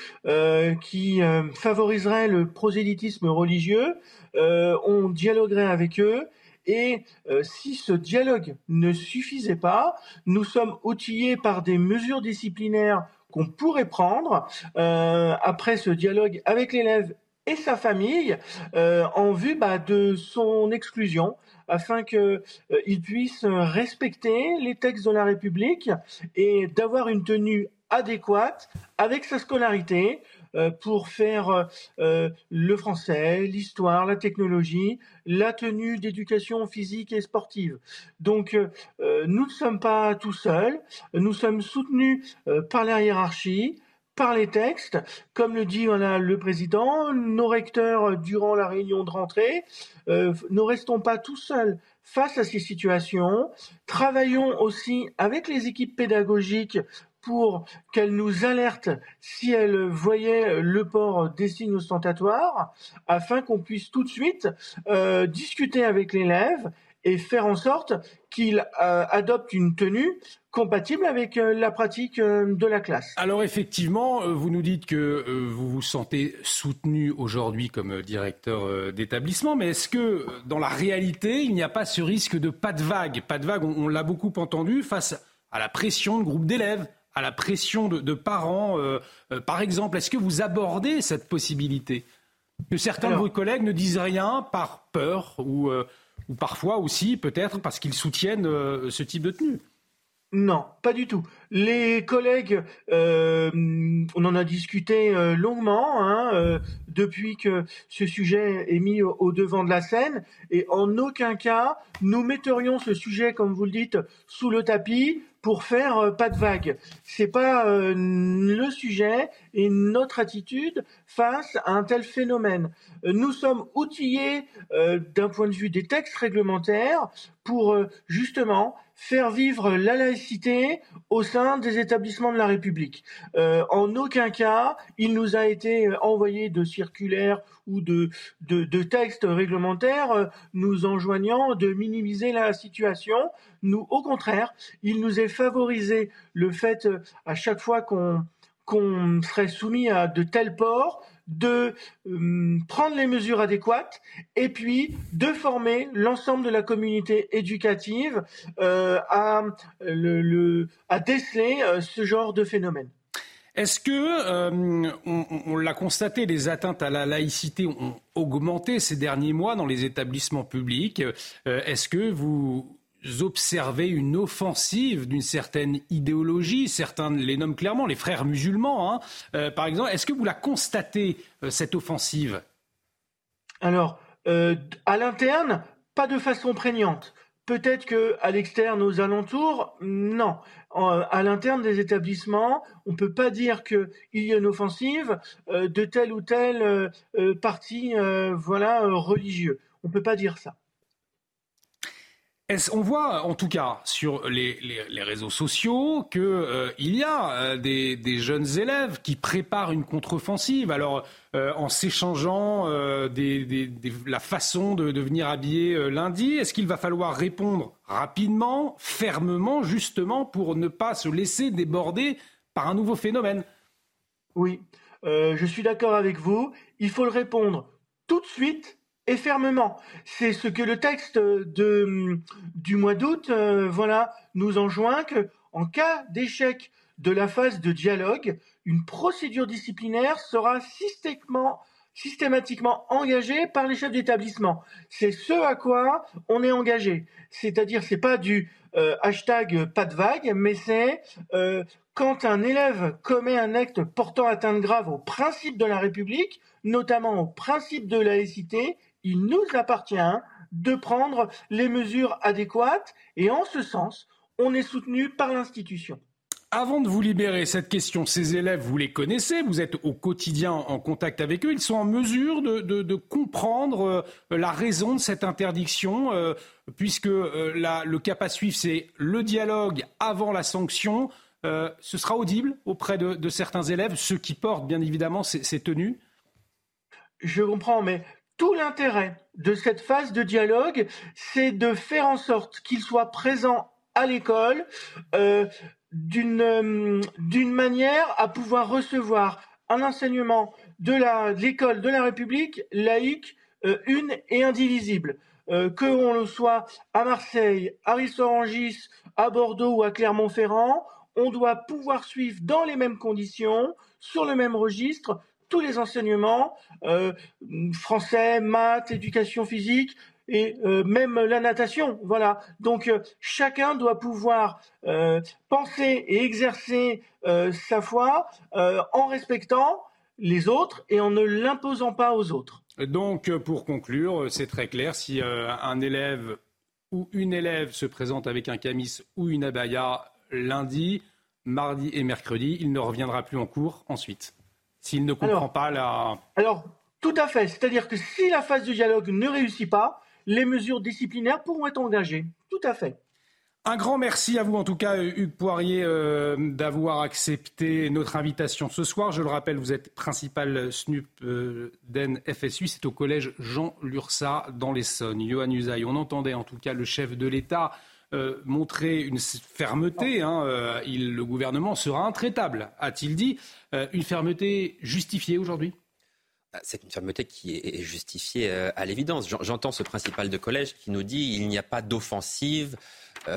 qui favoriserait le prosélytisme religieux. on dialoguerait avec eux et euh, si ce dialogue ne suffisait pas, nous sommes outillés par des mesures disciplinaires qu'on pourrait prendre euh, après ce dialogue avec l'élève et sa famille en vue bah, de son exclusion afin qu'il puisse respecter les textes de la République et d'avoir une tenue adéquate avec sa scolarité, euh, pour faire euh, le français, l'histoire, la technologie, la tenue d'éducation physique et sportive. Donc euh, nous ne sommes pas tout seuls, nous sommes soutenus par la hiérarchie, par les textes, comme le dit le président, nos recteurs durant la réunion de rentrée, ne restons pas tout seuls face à ces situations, travaillons aussi avec les équipes pédagogiques pour qu'elle nous alerte si elle voyait le port des signes ostentatoires, afin qu'on puisse tout de suite euh, discuter avec l'élève et faire en sorte qu'il euh, adopte une tenue compatible avec euh, la pratique de la classe. Alors effectivement, vous nous dites que vous vous sentez soutenu aujourd'hui comme directeur d'établissement, mais est-ce que dans la réalité, il n'y a pas ce risque de pas de vague? Pas de vague, on l'a beaucoup entendu face à la pression de groupes d'élèves, à la pression de, parents euh, euh, Par exemple, est-ce que vous abordez cette possibilité? Que certains de vos collègues ne disent rien par peur ou, euh, ou parfois aussi peut-être parce qu'ils soutiennent ce type de tenue? Non, pas du tout. Les collègues, on en a discuté longuement hein, depuis que ce sujet est mis au, devant de la scène, et en aucun cas nous metterions ce sujet, comme vous le dites, sous le tapis pour faire euh, pas de vague. C'est pas euh, le sujet et notre attitude face à un tel phénomène. Euh, nous sommes outillés d'un point de vue des textes réglementaires pour justement faire vivre la laïcité au sein des établissements de la République. en aucun cas, il nous a été envoyé de circulaires ou de, de, de textes réglementaires nous enjoignant de minimiser la situation. Nous, au contraire, il nous est favorisé le fait, euh, à chaque fois qu'on qu'on serait soumis à de tels ports, de euh, prendre les mesures adéquates et puis de former l'ensemble de la communauté éducative euh, à, le, à déceler ce genre de phénomène. Est-ce que, on, on l'a constaté, les atteintes à la laïcité ont augmenté ces derniers mois dans les établissements publics? Est-ce que vous observez une offensive d'une certaine idéologie, certains les nomment clairement, les frères musulmans, hein. euh, par exemple. Est-ce que vous la constatez, euh, cette offensive? Alors, euh, à l'interne, pas de façon prégnante. Peut-être qu'à l'externe, aux alentours, non. à l'interne des établissements, on ne peut pas dire qu'il y a une offensive de tel ou tel parti voilà, religieux. On ne peut pas dire ça on voit en tout cas sur les, réseaux sociaux qu'il euh, y a euh, des, jeunes élèves qui préparent une contre-offensive. Alors euh, en s'échangeant la façon de, venir habiller lundi, est-ce qu'il va falloir répondre rapidement, fermement, justement pour ne pas se laisser déborder par un nouveau phénomène? Oui, je suis d'accord avec vous. Il faut le répondre tout de suite et fermement. C'est ce que le texte de, du mois d'août euh, voilà, nous enjoint que, en cas d'échec de la phase de dialogue, une procédure disciplinaire sera systématiquement, systématiquement engagée par les chefs d'établissement. C'est ce à quoi on est engagé. C'est-à-dire, c'est pas du euh, hashtag pas de vague, mais c'est euh, quand un élève commet un acte portant atteinte grave au principe de la République, notamment au principe de laïcité, il nous appartient de prendre les mesures adéquates et en ce sens, on est soutenu par l'institution. Avant de vous libérer, cette question, ces élèves, vous les connaissez, vous êtes au quotidien en contact avec eux, ils sont en mesure de, comprendre euh, la raison de cette interdiction, euh, puisque euh, le cap à suivre, c'est le dialogue avant la sanction. ce sera audible auprès de, certains élèves, ceux qui portent bien évidemment ces tenues? Je comprends, mais tout l'intérêt de cette phase de dialogue, c'est de faire en sorte qu'il soit présent à l'école euh, euh, d'une manière à pouvoir recevoir un enseignement de l'école de, la République laïque, euh, une et indivisible. que on le soit à Marseille, à Rissorangis, à Bordeaux ou à Clermont-Ferrand, on doit pouvoir suivre dans les mêmes conditions, sur le même registre, tous les enseignements, euh, français, maths, éducation physique, et euh, même la natation. Voilà. Donc euh, chacun doit pouvoir penser et exercer sa foi en respectant les autres et en ne l'imposant pas aux autres. Donc pour conclure, c'est très clair, si un élève ou une élève se présente avec un camis ou une abaya lundi, mardi et mercredi, il ne reviendra plus en cours ensuite. S'il ne comprend pas la... Alors, tout à fait. C'est-à-dire que si la phase de dialogue ne réussit pas, les mesures disciplinaires pourront être engagées. Tout à fait. Un grand merci à vous, en tout cas, Hugues Poirier, euh, d'avoir accepté notre invitation ce soir. Je le rappelle, vous êtes principal SNUP euh, FSU. C'est au collège Jean Lursa dans l'Essonne. Johan Usaï, on entendait en tout cas le chef de l'État euh, montrer une fermeté. Hein, euh, il, le gouvernement sera intraitable, a-t-il dit. une fermeté justifiée aujourd'hui? Ah, c'est une fermeté qui est justifiée euh, à l'évidence. J'entends ce principal de collège qui nous dit qu'il n'y a pas d'offensive euh,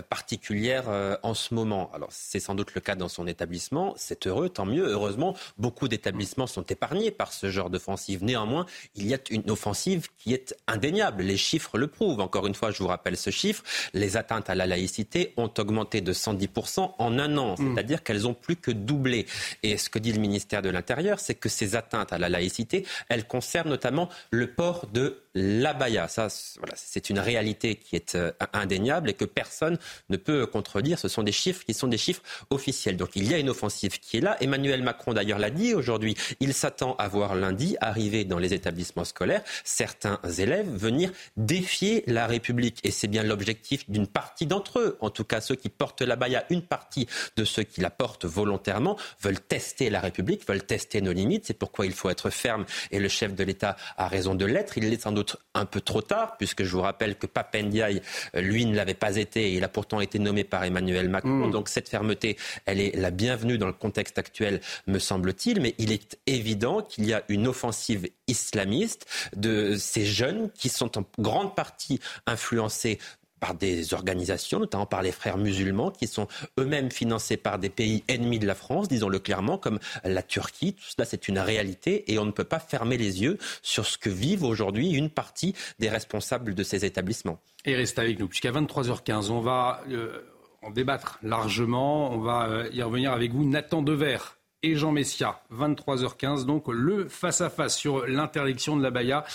particulière euh, en ce moment. Alors c'est sans doute le cas dans son établissement, c'est heureux, tant mieux. Heureusement, beaucoup d'établissements sont épargnés par ce genre d'offensive. Néanmoins, il y a une offensive qui est indéniable. Les chiffres le prouvent. Encore une fois, je vous rappelle ce chiffre. Les atteintes à la laïcité ont augmenté de 110% en un an, mmh. c'est-à-dire qu'elles ont plus que doublé. Et ce que dit le ministère de l'Intérieur, c'est que ces atteintes à la laïcité, elles concernent notamment le port de l'abaya. Ça, voilà, c'est une réalité qui est euh, indéniable et que personne ne peut contredire. Ce sont des chiffres qui sont des chiffres officiels. Donc il y a une offensive qui est là. Emmanuel Macron d'ailleurs l'a dit aujourd'hui. Il s'attend à voir lundi arriver dans les établissements scolaires certains élèves venir défier la République. Et c'est bien l'objectif d'une partie d'entre eux. En tout cas, ceux qui portent l'abaya, une partie de ceux qui la portent volontairement veulent tester la République, veulent tester nos limites. C'est pourquoi il faut être ferme. Et le chef de l'État a raison de l'être. Il l'est sans doute un peu trop tard, puisque je vous rappelle que Papendiaï, lui, ne l'avait pas été, et il a pourtant été nommé par Emmanuel Macron. Mm. Donc cette fermeté, elle est la bienvenue dans le contexte actuel, me semble-t-il, mais il est évident qu'il y a une offensive islamiste de ces jeunes qui sont en grande partie influencés par des organisations, notamment par les frères musulmans, qui sont eux-mêmes financés par des pays ennemis de la France, disons-le clairement, comme la Turquie. Tout cela, c'est une réalité et on ne peut pas fermer les yeux sur ce que vivent aujourd'hui une partie des responsables de ces établissements. Et restez avec nous, puisqu'à 23h15, on va euh, en débattre largement. On va euh, y revenir avec vous, Nathan Dever et Jean Messia. 23h15, donc le face-à-face -face sur l'interdiction de la Baïa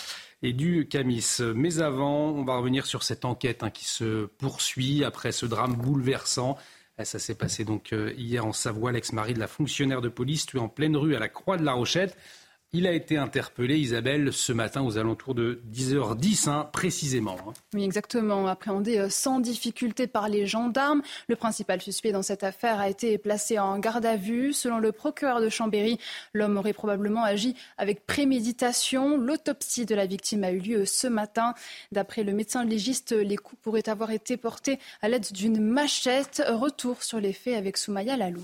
et du Camis. Mais avant, on va revenir sur cette enquête hein, qui se poursuit après ce drame bouleversant. Eh, ça s'est passé donc euh, hier en Savoie. L'ex-mari de la fonctionnaire de police tué en pleine rue à la Croix de la Rochette. Il a été interpellé, Isabelle, ce matin aux alentours de 10h10 hein, précisément. Hein. Oui, exactement. Appréhendé euh, sans difficulté par les gendarmes. Le principal suspect dans cette affaire a été placé en garde à vue. Selon le procureur de Chambéry, l'homme aurait probablement agi avec préméditation. L'autopsie de la victime a eu lieu ce matin. D'après le médecin légiste, les coups pourraient avoir été portés à l'aide d'une machette. Retour sur les faits avec Soumaya Lalou.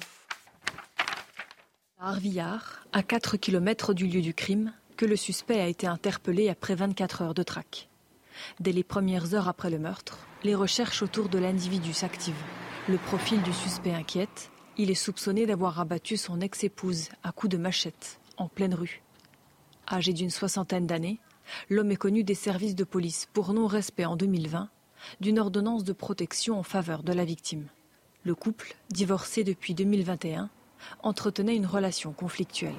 À Arvillard, à 4 km du lieu du crime, que le suspect a été interpellé après 24 heures de traque. Dès les premières heures après le meurtre, les recherches autour de l'individu s'activent. Le profil du suspect inquiète. Il est soupçonné d'avoir abattu son ex-épouse à coups de machette en pleine rue. Âgé d'une soixantaine d'années, l'homme est connu des services de police pour non-respect en 2020 d'une ordonnance de protection en faveur de la victime. Le couple, divorcé depuis 2021, entretenait une relation conflictuelle.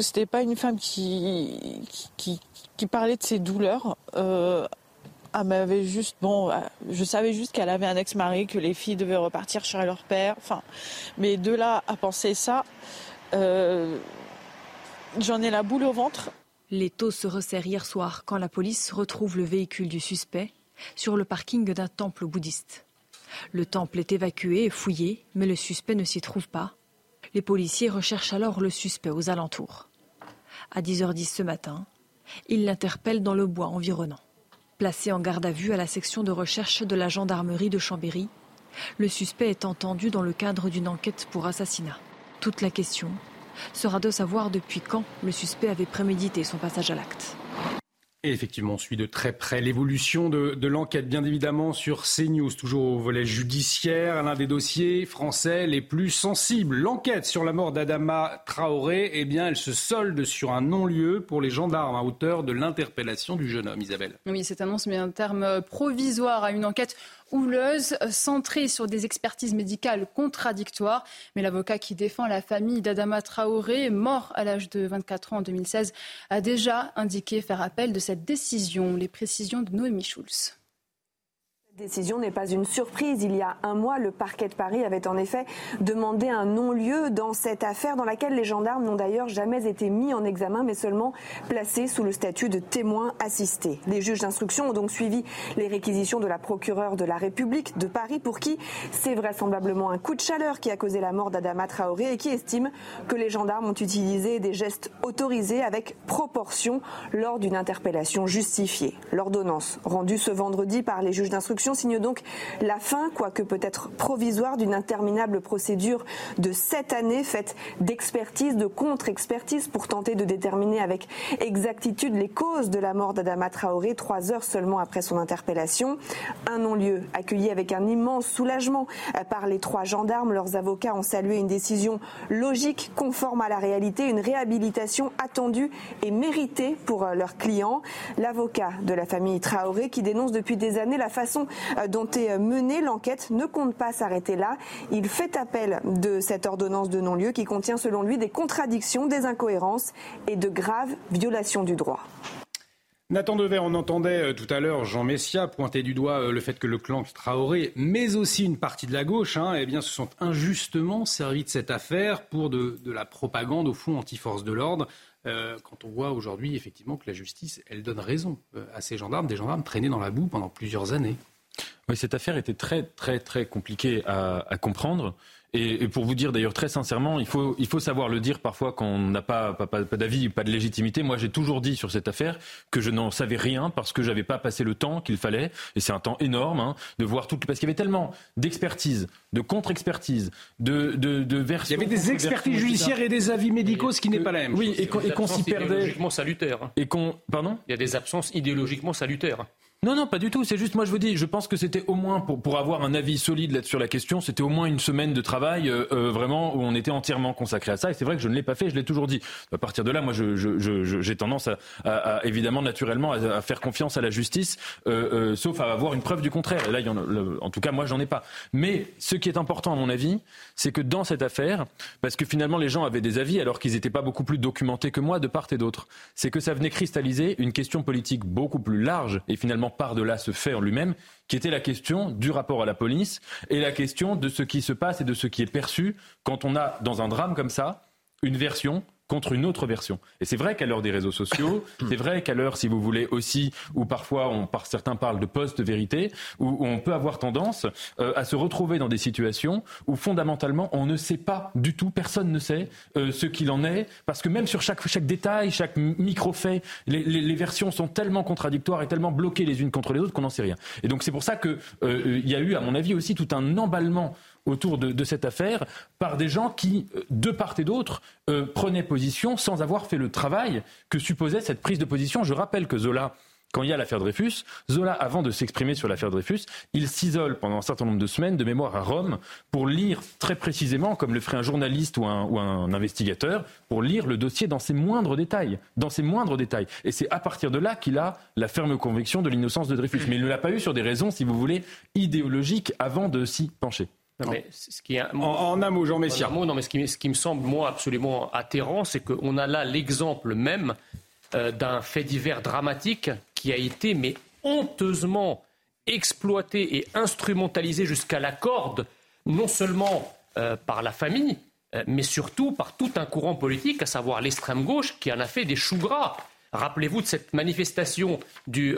C'était pas une femme qui, qui, parlait de ses douleurs. Euh, elle m'avait juste, bon, euh, je savais juste qu'elle avait un ex-mari, que les filles devaient repartir chez leur père. Enfin, mais de là à penser ça, euh, j'en ai la boule au ventre. Les taux se resserrent hier soir quand la police retrouve le véhicule du suspect sur le parking d'un temple bouddhiste. Le temple est évacué et fouillé, mais le suspect ne s'y trouve pas. Les policiers recherchent alors le suspect aux alentours. À 10h10 ce matin, ils l'interpellent dans le bois environnant. Placé en garde à vue à la section de recherche de la gendarmerie de Chambéry, le suspect est entendu dans le cadre d'une enquête pour assassinat. Toute la question sera de savoir depuis quand le suspect avait prémédité son passage à l'acte. Et effectivement, on suit de très près l'évolution de, l'enquête, bien évidemment, sur CNews, toujours au volet judiciaire, l'un des dossiers français les plus sensibles. L'enquête sur la mort d'Adama Traoré, eh bien, elle se solde sur un non-lieu pour les gendarmes à hauteur de l'interpellation du jeune homme, Isabelle. Oui, cette annonce met un terme provisoire à une enquête houleuse, centrée sur des expertises médicales contradictoires. Mais l'avocat qui défend la famille d'Adama Traoré, mort à l'âge de 24 ans en 2016, a déjà indiqué faire appel de cette décision. Les précisions de Noémie Schulz décision n'est pas une surprise. Il y a un mois, le parquet de Paris avait en effet demandé un non-lieu dans cette affaire dans laquelle les gendarmes n'ont d'ailleurs jamais été mis en examen mais seulement placés sous le statut de témoins assistés. Les juges d'instruction ont donc suivi les réquisitions de la procureure de la République de Paris pour qui c'est vraisemblablement un coup de chaleur qui a causé la mort d'Adama Traoré et qui estime que les gendarmes ont utilisé des gestes autorisés avec proportion lors d'une interpellation justifiée. L'ordonnance rendue ce vendredi par les juges d'instruction signe donc la fin, quoique peut-être provisoire, d'une interminable procédure de sept années faite d'expertise, de contre-expertise pour tenter de déterminer avec exactitude les causes de la mort d'Adama Traoré trois heures seulement après son interpellation. Un non-lieu accueilli avec un immense soulagement par les trois gendarmes. Leurs avocats ont salué une décision logique, conforme à la réalité, une réhabilitation attendue et méritée pour leurs clients. L'avocat de la famille Traoré qui dénonce depuis des années la façon euh, dont est euh, menée l'enquête ne compte pas s'arrêter là. Il fait appel de cette ordonnance de non-lieu qui contient selon lui des contradictions, des incohérences et de graves violations du droit. Nathan Dever, on entendait euh, tout à l'heure Jean Messia pointer du doigt le fait que le clan Traoré, mais aussi une partie de la gauche, hein, eh bien, se sont injustement servis de cette affaire pour de, la propagande, au fond, anti-force de l'ordre. quand on voit aujourd'hui, effectivement, que la justice, elle donne raison à ces gendarmes, des gendarmes traînés dans la boue pendant plusieurs années. Oui, cette affaire était très, très, très compliquée à, à comprendre. Et, pour vous dire d'ailleurs très sincèrement, il faut, il faut savoir le dire parfois quand on n'a pas, pas, pas, d'avis, pas de légitimité. Moi, j'ai toujours dit sur cette affaire que je n'en savais rien parce que j'avais pas passé le temps qu'il fallait. Et c'est un temps énorme hein, de voir tout. Parce qu'il y avait tellement d'expertise, de contre-expertise, de, de, de versions. Il y avait des expertises judiciaires et des avis médicaux, ce qui n'est pas la même oui, et qu'on s'y perdait. Idéologiquement salutaire. Et qu'on, pardon? Il y a des absences idéologiquement salutaires. Non, non, pas du tout. C'est juste, moi, je vous dis, je pense que c'était au moins, pour, pour avoir un avis solide sur la question, c'était au moins une semaine de travail euh, euh, vraiment où on était entièrement consacré à ça. Et c'est vrai que je ne l'ai pas fait, je l'ai toujours dit. À partir de là, moi, j'ai je, je, je, tendance à, à, évidemment, naturellement, à, faire confiance à la justice, euh, sauf à avoir une preuve du contraire. Et là, il y en, en tout cas, moi, j'en ai pas. Mais ce qui est important, à mon avis, c'est que dans cette affaire, parce que finalement, les gens avaient des avis alors qu'ils n'étaient pas beaucoup plus documentés que moi de part et d'autre, c'est que ça venait cristalliser une question politique beaucoup plus large et finalement par-delà ce fait en lui-même, qui était la question du rapport à la police et la question de ce qui se passe et de ce qui est perçu quand on a, dans un drame comme ça, une version contre une autre version. Et c'est vrai qu'à l'heure des réseaux sociaux, (coughs) c'est vrai qu'à l'heure, si vous voulez, aussi, où parfois on, par, certains parlent de post-vérité, où, on peut avoir tendance euh, à se retrouver dans des situations où fondamentalement on ne sait pas du tout, personne ne sait euh, ce qu'il en est, parce que même sur chaque, chaque détail, chaque micro-fait, les, les, les, versions sont tellement contradictoires et tellement bloquées les unes contre les autres qu'on n'en sait rien. Et donc c'est pour ça qu'il euh, y a eu, à mon avis, aussi tout un emballement autour de, cette affaire par des gens qui, euh, de part et d'autre, euh, prenaient position sans avoir fait le travail que supposait cette prise de position. Je rappelle que Zola quand il y a l'affaire Dreyfus, Zola, avant de s'exprimer sur l'affaire Dreyfus, il s'isole pendant un certain nombre de semaines de mémoire à Rome pour lire très précisément, comme le ferait un journaliste ou un, ou un investigateur, pour lire le dossier dans ses moindres détails. Dans ses moindres détails. Et c'est à partir de là qu'il a la ferme conviction de l'innocence de Dreyfus. Mais il ne l'a pas eu sur des raisons, si vous voulez, idéologiques avant de s'y pencher ce qui est, en, un mot, Jean Messia. non, mais ce qui, ce qui, me semble, moi, absolument atterrant, c'est qu'on a là l'exemple même euh, d'un fait divers dramatique qui a été, mais honteusement exploité et instrumentalisé jusqu'à la corde, non seulement euh, par la famille, euh, mais surtout par tout un courant politique, à savoir l'extrême gauche, qui en a fait des choux gras. Rappelez-vous de cette manifestation du,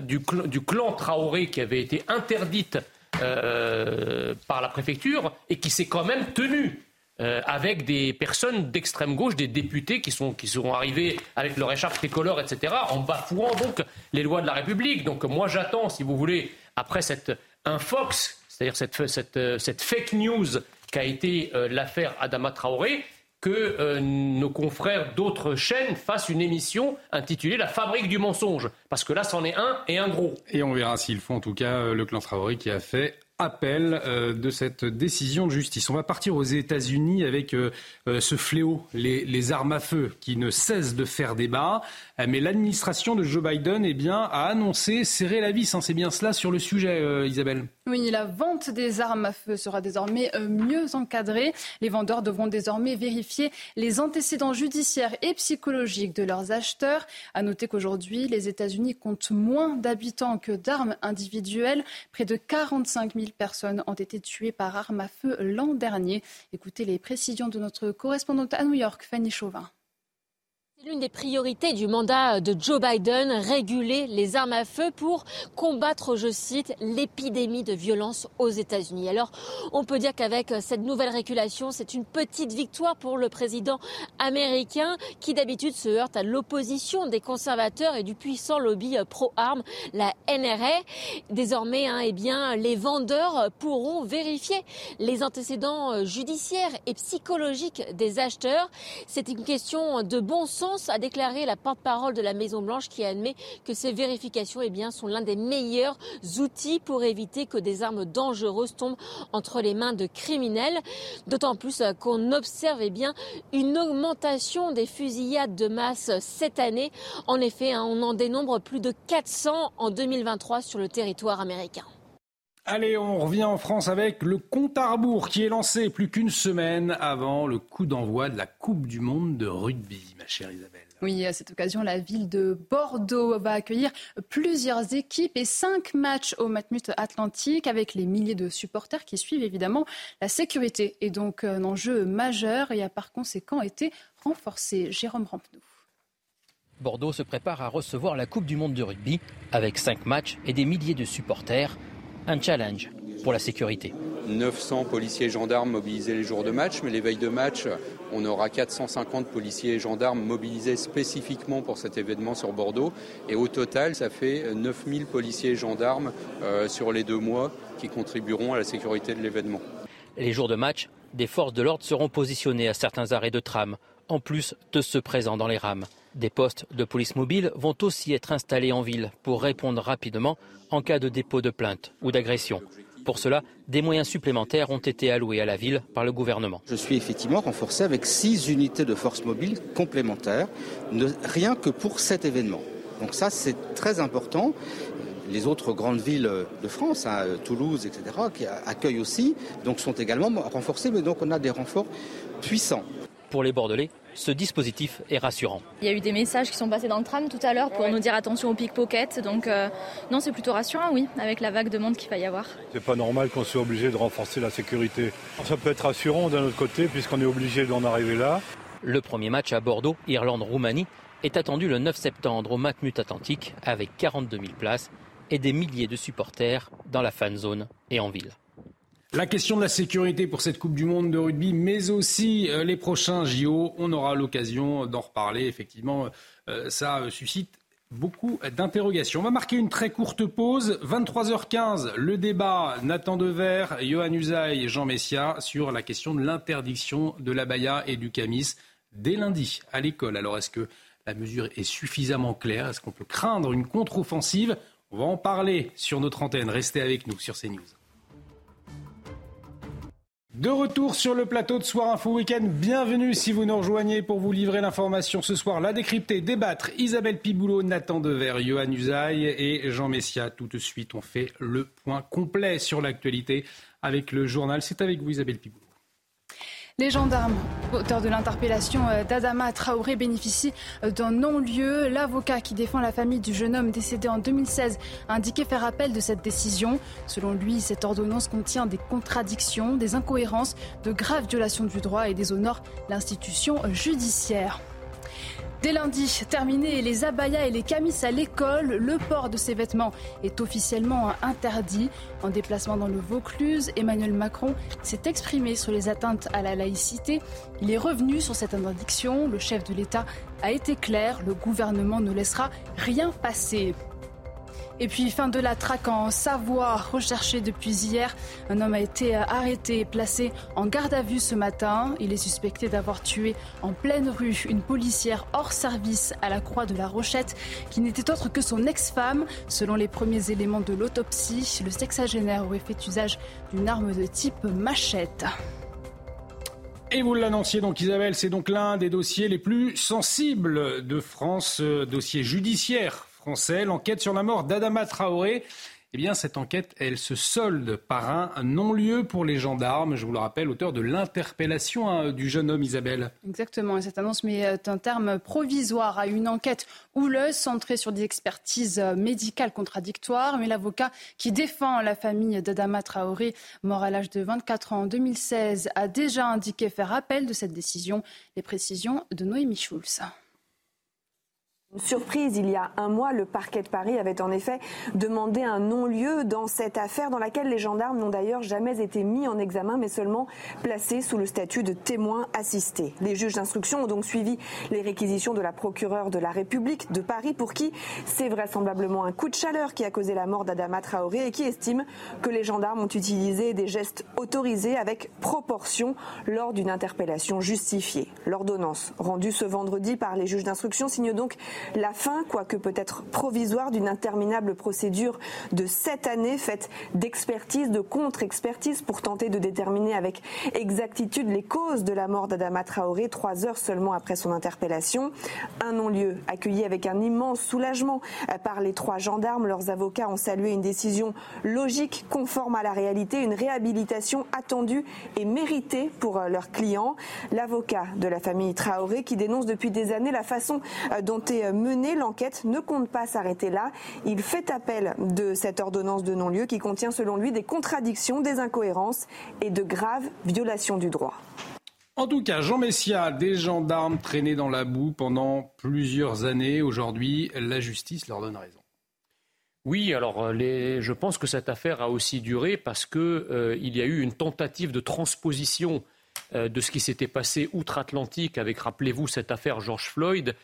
du, du, clan Traoré qui avait été interdite euh, par la préfecture et qui s'est quand même tenu. Euh, avec des personnes d'extrême gauche, des députés qui sont, qui seront arrivés avec leur écharpe tricolore, etc., en bafouant donc les lois de la République. Donc moi j'attends, si vous voulez, après cette infox, c'est-à-dire cette, cette, fake news qu'a été euh, l'affaire Adama Traoré, que euh, nos confrères d'autres chaînes fassent une émission intitulée La fabrique du mensonge. Parce que là, c'en est un et un gros. Et on verra s'ils font en tout cas euh, le clan Favori qui a fait appel euh, de cette décision de justice. On va partir aux États-Unis avec euh, euh, ce fléau, les, armes à feu, qui ne cessent de faire débat. mais l'administration de Joe Biden eh bien, a annoncé serrer la vis. Hein. C'est bien cela sur le sujet, Isabelle. Oui, la vente des armes à feu sera désormais mieux encadrée. Les vendeurs devront désormais vérifier les antécédents judiciaires et psychologiques de leurs acheteurs. À noter qu'aujourd'hui, les États-Unis comptent moins d'habitants que d'armes individuelles. Près de 45 000 personnes ont été tuées par arme à feu l'an dernier. Écoutez les précisions de notre correspondante à New York, Fanny Chauvin. L'une des priorités du mandat de Joe Biden, réguler les armes à feu pour combattre, je cite, l'épidémie de violence aux États-Unis. Alors, on peut dire qu'avec cette nouvelle régulation, c'est une petite victoire pour le président américain qui d'habitude se heurte à l'opposition des conservateurs et du puissant lobby pro-armes, la NRA. Désormais, hein, eh bien, les vendeurs pourront vérifier les antécédents judiciaires et psychologiques des acheteurs. C'est une question de bon sens a déclaré la porte-parole de la Maison-Blanche qui admet que ces vérifications eh bien, sont l'un des meilleurs outils pour éviter que des armes dangereuses tombent entre les mains de criminels. D'autant plus euh, qu'on observe eh bien, une augmentation des fusillades de masse cette année. En effet, hein, on en dénombre plus de 400 en 2023 sur le territoire américain. Allez, on revient en France avec le compte à rebours qui est lancé plus qu'une semaine avant le coup d'envoi de la Coupe du Monde de rugby, ma chère Isabelle. Oui, à cette occasion, la ville de Bordeaux va accueillir plusieurs équipes et cinq matchs au Matmut Atlantique avec les milliers de supporters qui suivent évidemment. La sécurité est donc un enjeu majeur et a par conséquent été renforcé. Jérôme Rampenou. Bordeaux se prépare à recevoir la Coupe du Monde de rugby avec cinq matchs et des milliers de supporters un challenge pour la sécurité. 900 policiers et gendarmes mobilisés les jours de match, mais les veilles de match, on aura 450 policiers et gendarmes mobilisés spécifiquement pour cet événement sur Bordeaux. Et au total, ça fait 9000 policiers et gendarmes euh, sur les deux mois qui contribueront à la sécurité de l'événement. Les jours de match, des forces de l'ordre seront positionnées à certains arrêts de tram, en plus de ceux présents dans les rames. Des postes de police mobile vont aussi être installés en ville pour répondre rapidement en cas de dépôt de plainte ou d'agression. Pour cela, des moyens supplémentaires ont été alloués à la ville par le gouvernement. Je suis effectivement renforcé avec six unités de force mobile complémentaires, rien que pour cet événement. Donc ça, c'est très important. Les autres grandes villes de France, hein, Toulouse, etc., qui accueillent aussi, donc sont également renforcées, mais donc on a des renforts puissants. Pour les Bordelais, ce dispositif est rassurant. Il y a eu des messages qui sont passés dans le tram tout à l'heure pour nous dire attention aux pickpockets. Donc euh, non, c'est plutôt rassurant, oui, avec la vague de monde qu'il va y avoir. C'est pas normal qu'on soit obligé de renforcer la sécurité. Ça peut être rassurant d'un autre côté puisqu'on est obligé d'en arriver là. Le premier match à Bordeaux, Irlande-Roumanie, est attendu le 9 septembre au Matmut Atlantique avec 42 000 places et des milliers de supporters dans la fan zone et en ville. La question de la sécurité pour cette Coupe du Monde de rugby, mais aussi euh, les prochains JO, on aura l'occasion d'en reparler. Effectivement, euh, ça suscite beaucoup d'interrogations. On va marquer une très courte pause. 23h15, le débat Nathan Dever, Johan Usaï et Jean Messia sur la question de l'interdiction de l'abaya et du camis dès lundi à l'école. Alors est-ce que la mesure est suffisamment claire? Est-ce qu'on peut craindre une contre-offensive? On va en parler sur notre antenne. Restez avec nous sur CNews. De retour sur le plateau de Soir Info Week-end, bienvenue si vous nous rejoignez pour vous livrer l'information ce soir, la décrypter, débattre. Isabelle Piboulot, Nathan Dever, Johan Usaï et Jean Messia. Tout de suite, on fait le point complet sur l'actualité avec le journal. C'est avec vous Isabelle Piboulot. Les gendarmes, auteurs de l'interpellation euh, d'Adama Traoré, bénéficient euh, d'un non-lieu. L'avocat qui défend la famille du jeune homme décédé en 2016 a indiqué faire appel de cette décision. Selon lui, cette ordonnance contient des contradictions, des incohérences, de graves violations du droit et déshonore l'institution judiciaire. Dès lundi, terminé les abayas et les camis à l'école, le port de ces vêtements est officiellement interdit. En déplacement dans le Vaucluse, Emmanuel Macron s'est exprimé sur les atteintes à la laïcité. Il est revenu sur cette interdiction. Le chef de l'État a été clair, le gouvernement ne laissera rien passer. Et puis, fin de la traque en Savoie, recherché depuis hier. Un homme a été arrêté et placé en garde à vue ce matin. Il est suspecté d'avoir tué en pleine rue une policière hors service à la Croix de la Rochette, qui n'était autre que son ex-femme. Selon les premiers éléments de l'autopsie, le sexagénaire aurait fait usage d'une arme de type machette. Et vous l'annonciez donc Isabelle, c'est donc l'un des dossiers les plus sensibles de France, euh, dossier judiciaire français, l'enquête sur la mort d'Adama Traoré. Eh bien, cette enquête, elle se solde par un non-lieu pour les gendarmes. Je vous le rappelle, auteur de l'interpellation hein, du jeune homme Isabelle. Exactement. Et cette annonce met euh, un terme provisoire à une enquête houleuse centrée sur des expertises euh, médicales contradictoires. Mais l'avocat qui défend la famille d'Adama Traoré, mort à l'âge de 24 ans en 2016, a déjà indiqué faire appel de cette décision. Les précisions de Noémie Schulz. Surprise, il y a un mois, le parquet de Paris avait en effet demandé un non-lieu dans cette affaire dans laquelle les gendarmes n'ont d'ailleurs jamais été mis en examen mais seulement placés sous le statut de témoins assistés. Les juges d'instruction ont donc suivi les réquisitions de la procureure de la République de Paris pour qui c'est vraisemblablement un coup de chaleur qui a causé la mort d'Adama Traoré et qui estime que les gendarmes ont utilisé des gestes autorisés avec proportion lors d'une interpellation justifiée. L'ordonnance rendue ce vendredi par les juges d'instruction signe donc la fin, quoique peut-être provisoire, d'une interminable procédure de sept années faite d'expertise, de contre-expertise pour tenter de déterminer avec exactitude les causes de la mort d'Adama Traoré trois heures seulement après son interpellation. Un non-lieu accueilli avec un immense soulagement par les trois gendarmes. Leurs avocats ont salué une décision logique, conforme à la réalité, une réhabilitation attendue et méritée pour leurs clients. L'avocat de la famille Traoré qui dénonce depuis des années la façon dont est mener l'enquête ne compte pas s'arrêter là. Il fait appel de cette ordonnance de non-lieu qui contient selon lui des contradictions, des incohérences et de graves violations du droit. En tout cas, Jean Messia, des gendarmes traînés dans la boue pendant plusieurs années. Aujourd'hui, la justice leur donne raison. Oui, alors euh, je pense que cette affaire a aussi duré parce qu'il euh, y a eu une tentative de transposition euh, de ce qui s'était passé outre-Atlantique avec, rappelez-vous, cette affaire George Floyd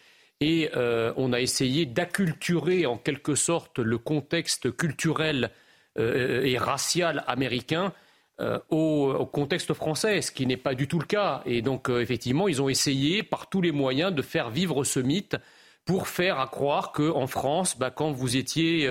et euh, on a essayé d'acculturer en quelque sorte le contexte culturel euh, et racial américain euh, au, contexte français, ce qui n'est pas du tout le cas. Et donc, effectivement, ils ont essayé par tous les moyens de faire vivre ce mythe pour faire à croire qu'en France, bah, quand vous étiez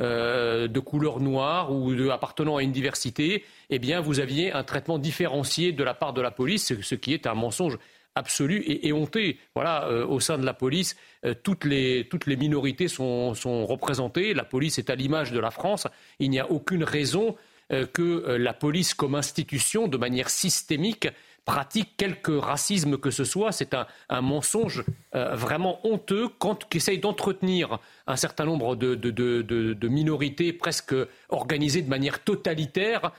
de couleur noire ou appartenant à une diversité, eh bien, vous aviez un traitement différencié de la part de la police, ce qui est un mensonge absolue et éhontée. Voilà, euh, au sein de la police, euh, toutes, les, toutes, les, minorités sont, sont, représentées. La police est à l'image de la France. Il n'y a aucune raison euh, que la police, comme institution, de manière systémique, pratique quelque racisme que ce soit. C'est un, un, mensonge vraiment honteux quand, qui essaye d'entretenir un certain nombre de, de, de, minorités presque organisées de manière totalitaire.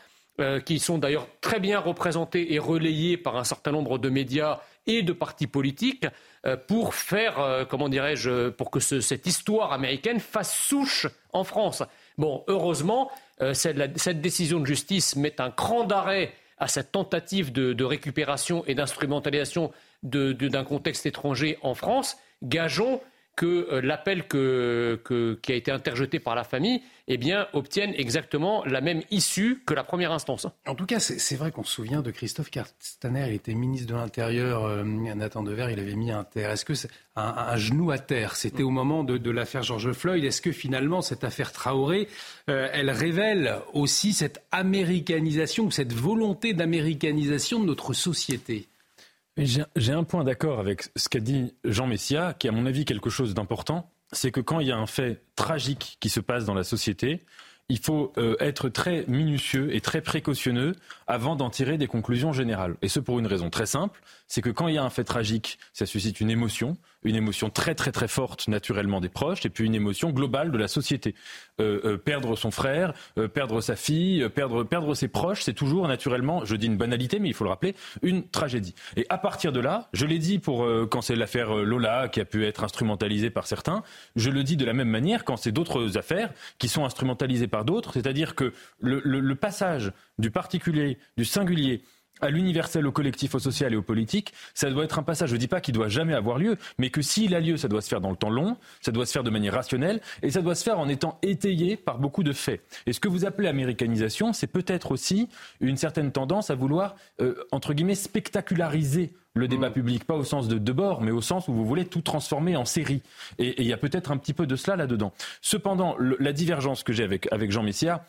qui sont d'ailleurs très bien représentées et relayées par un certain nombre de médias et de partis politiques euh, pour faire, euh, comment dirais-je, pour que cette histoire américaine fasse souche en France. Bon, heureusement, euh, cette, décision de justice met un cran d'arrêt à cette tentative de, récupération et d'instrumentalisation d'un contexte étranger en France. Gageons que euh, l'appel qui a été interjeté par la famille eh bien, obtienne exactement la même issue que la première instance. En tout cas, c'est vrai qu'on se souvient de Christophe Castaner, il était ministre de l'Intérieur, euh, Nathan Dever, il avait mis un terre. Est-ce que c'est un, genou à terre? C'était au moment de, l'affaire George Floyd. Est-ce que finalement, cette affaire Traoré, euh, elle révèle aussi cette américanisation, cette volonté d'américanisation de notre société? J'ai un point d'accord avec ce qu'a dit Jean Messia, qui à mon avis quelque chose d'important, c'est que quand il y a un fait tragique qui se passe dans la société, il faut euh, être très minutieux et très précautionneux avant d'en tirer des conclusions générales. Et ce pour une raison très simple, c'est que quand il y a un fait tragique, ça suscite une émotion, une émotion très très très forte naturellement des proches, et puis une émotion globale de la société. Euh, euh, perdre son frère, perdre sa fille, perdre, perdre ses proches, c'est toujours naturellement, je dis une banalité, mais il faut le rappeler, une tragédie. Et à partir de là, je l'ai dit pour quand c'est l'affaire Lola qui a pu être instrumentalisée par certains, je le dis de la même manière quand c'est d'autres affaires qui sont instrumentalisées par d'autres, c'est-à-dire que le, passage du particulier, du singulier, à l'universel, au collectif, au social et au politique, ça doit être un passage, je ne dis pas qu'il doit jamais avoir lieu, mais que s'il a lieu, ça doit se faire dans le temps long, ça doit se faire de manière rationnelle, et ça doit se faire en étant étayé par beaucoup de faits. Et ce que vous appelez américanisation, c'est peut-être aussi une certaine tendance à vouloir, euh, entre guillemets, spectaculariser le débat mm. public, pas au sens de, de bord, mais au sens où vous voulez tout transformer en série. Et il y a peut-être un petit peu de cela là-dedans. Cependant, la divergence que j'ai avec, avec Jean Messia,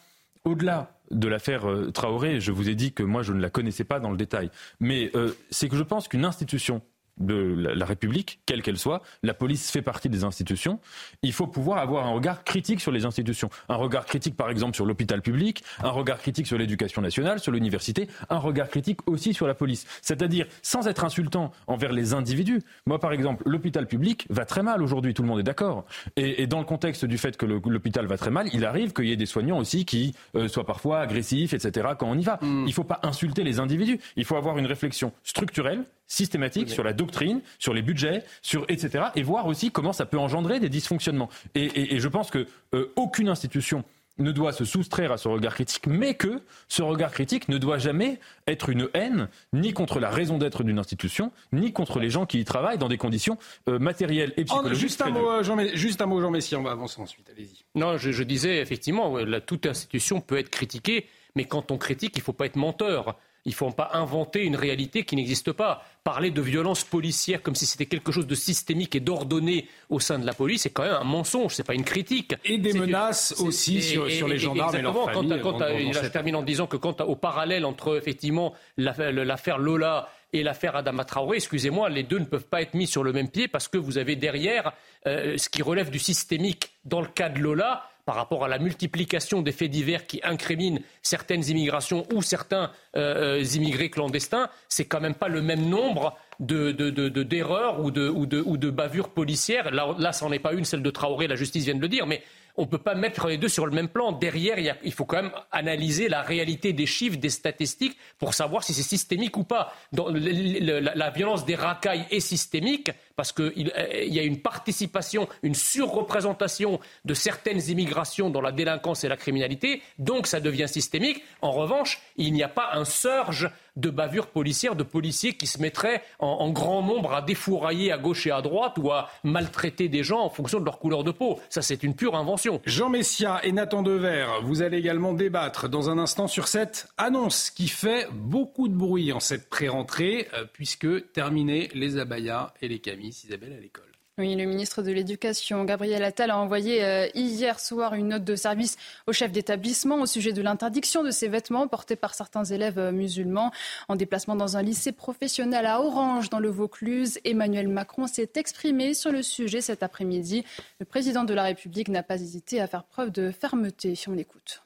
au-delà de l'affaire euh, Traoré, je vous ai dit que moi je ne la connaissais pas dans le détail, mais euh, c'est que je pense qu'une institution de la République, quelle qu'elle soit, la police fait partie des institutions. Il faut pouvoir avoir un regard critique sur les institutions. Un regard critique, par exemple, sur l'hôpital public, un regard critique sur l'éducation nationale, sur l'université, un regard critique aussi sur la police. C'est-à-dire, sans être insultant envers les individus. Moi, par exemple, l'hôpital public va très mal aujourd'hui, tout le monde est d'accord. Et, dans le contexte du fait que l'hôpital va très mal, il arrive qu'il y ait des soignants aussi qui euh, soient parfois agressifs, etc., quand on y va. Mm. Il ne faut pas insulter les individus. Il faut avoir une réflexion structurelle systématique sur la doctrine, sur les budgets, sur etc. Et voir aussi comment ça peut engendrer des dysfonctionnements. Et, je pense que euh, aucune institution ne doit se soustraire à ce regard critique, mais que ce regard critique ne doit jamais être une haine, ni contre la raison d'être d'une institution, ni contre les gens qui y travaillent dans des conditions euh, matérielles et psychologiques. juste, un mot, Jean, juste un mot, Jean Messi, on va avancer ensuite, allez-y. Non, je, disais effectivement, toute institution peut être critiquée, mais quand on critique, il ne faut pas être menteur. Il ne faut pas inventer une réalité qui n'existe pas. Parler de violence policière comme si c'était quelque chose de systémique et d'ordonné au sein de la police, c'est quand même un mensonge, c'est pas une critique. Et des menaces aussi sur, les gendarmes et, leurs familles. Quand, je termine en disant que quant au parallèle entre effectivement l'affaire Lola et l'affaire Adama Traoré, excusez-moi, les deux ne peuvent pas être mis sur le même pied parce que vous avez derrière euh, ce qui relève du systémique dans le cas de Lola par rapport à la multiplication des faits divers qui incriminent certaines immigrations ou certains euh, euh, immigrés clandestins, c'est quand même pas le même nombre d'erreurs ou, de, ou, ou de bavures policières. Là, là, ça n'en est pas une, celle de Traoré, la justice vient de le dire, mais on ne peut pas mettre les deux sur le même plan. Derrière, il, faut quand même analyser la réalité des chiffres, des statistiques, pour savoir si c'est systémique ou pas. la, violence des racailles est systémique parce qu'il euh, y a une participation, une surreprésentation de certaines immigrations dans la délinquance et la criminalité, donc ça devient systémique. En revanche, il n'y a pas un surge de bavures policières, de policiers qui se mettraient en, grand nombre à défourailler à gauche et à droite ou à maltraiter des gens en fonction de leur couleur de peau. Ça, c'est une pure invention. Jean Messia et Nathan Dever, vous allez également débattre dans un instant sur cette annonce qui fait beaucoup de bruit en cette pré-rentrée, euh, puisque terminé les abayas et les camis, Isabelle, à l'école. Oui, le ministre de l'Éducation, Gabriel Attal, a envoyé euh, hier soir une note de service au chef d'établissement au sujet de l'interdiction de ces vêtements portés par certains élèves euh, musulmans. En déplacement dans un lycée professionnel à Orange, dans le Vaucluse, Emmanuel Macron s'est exprimé sur le sujet cet après-midi. Le président de la République n'a pas hésité à faire preuve de fermeté. On l'écoute.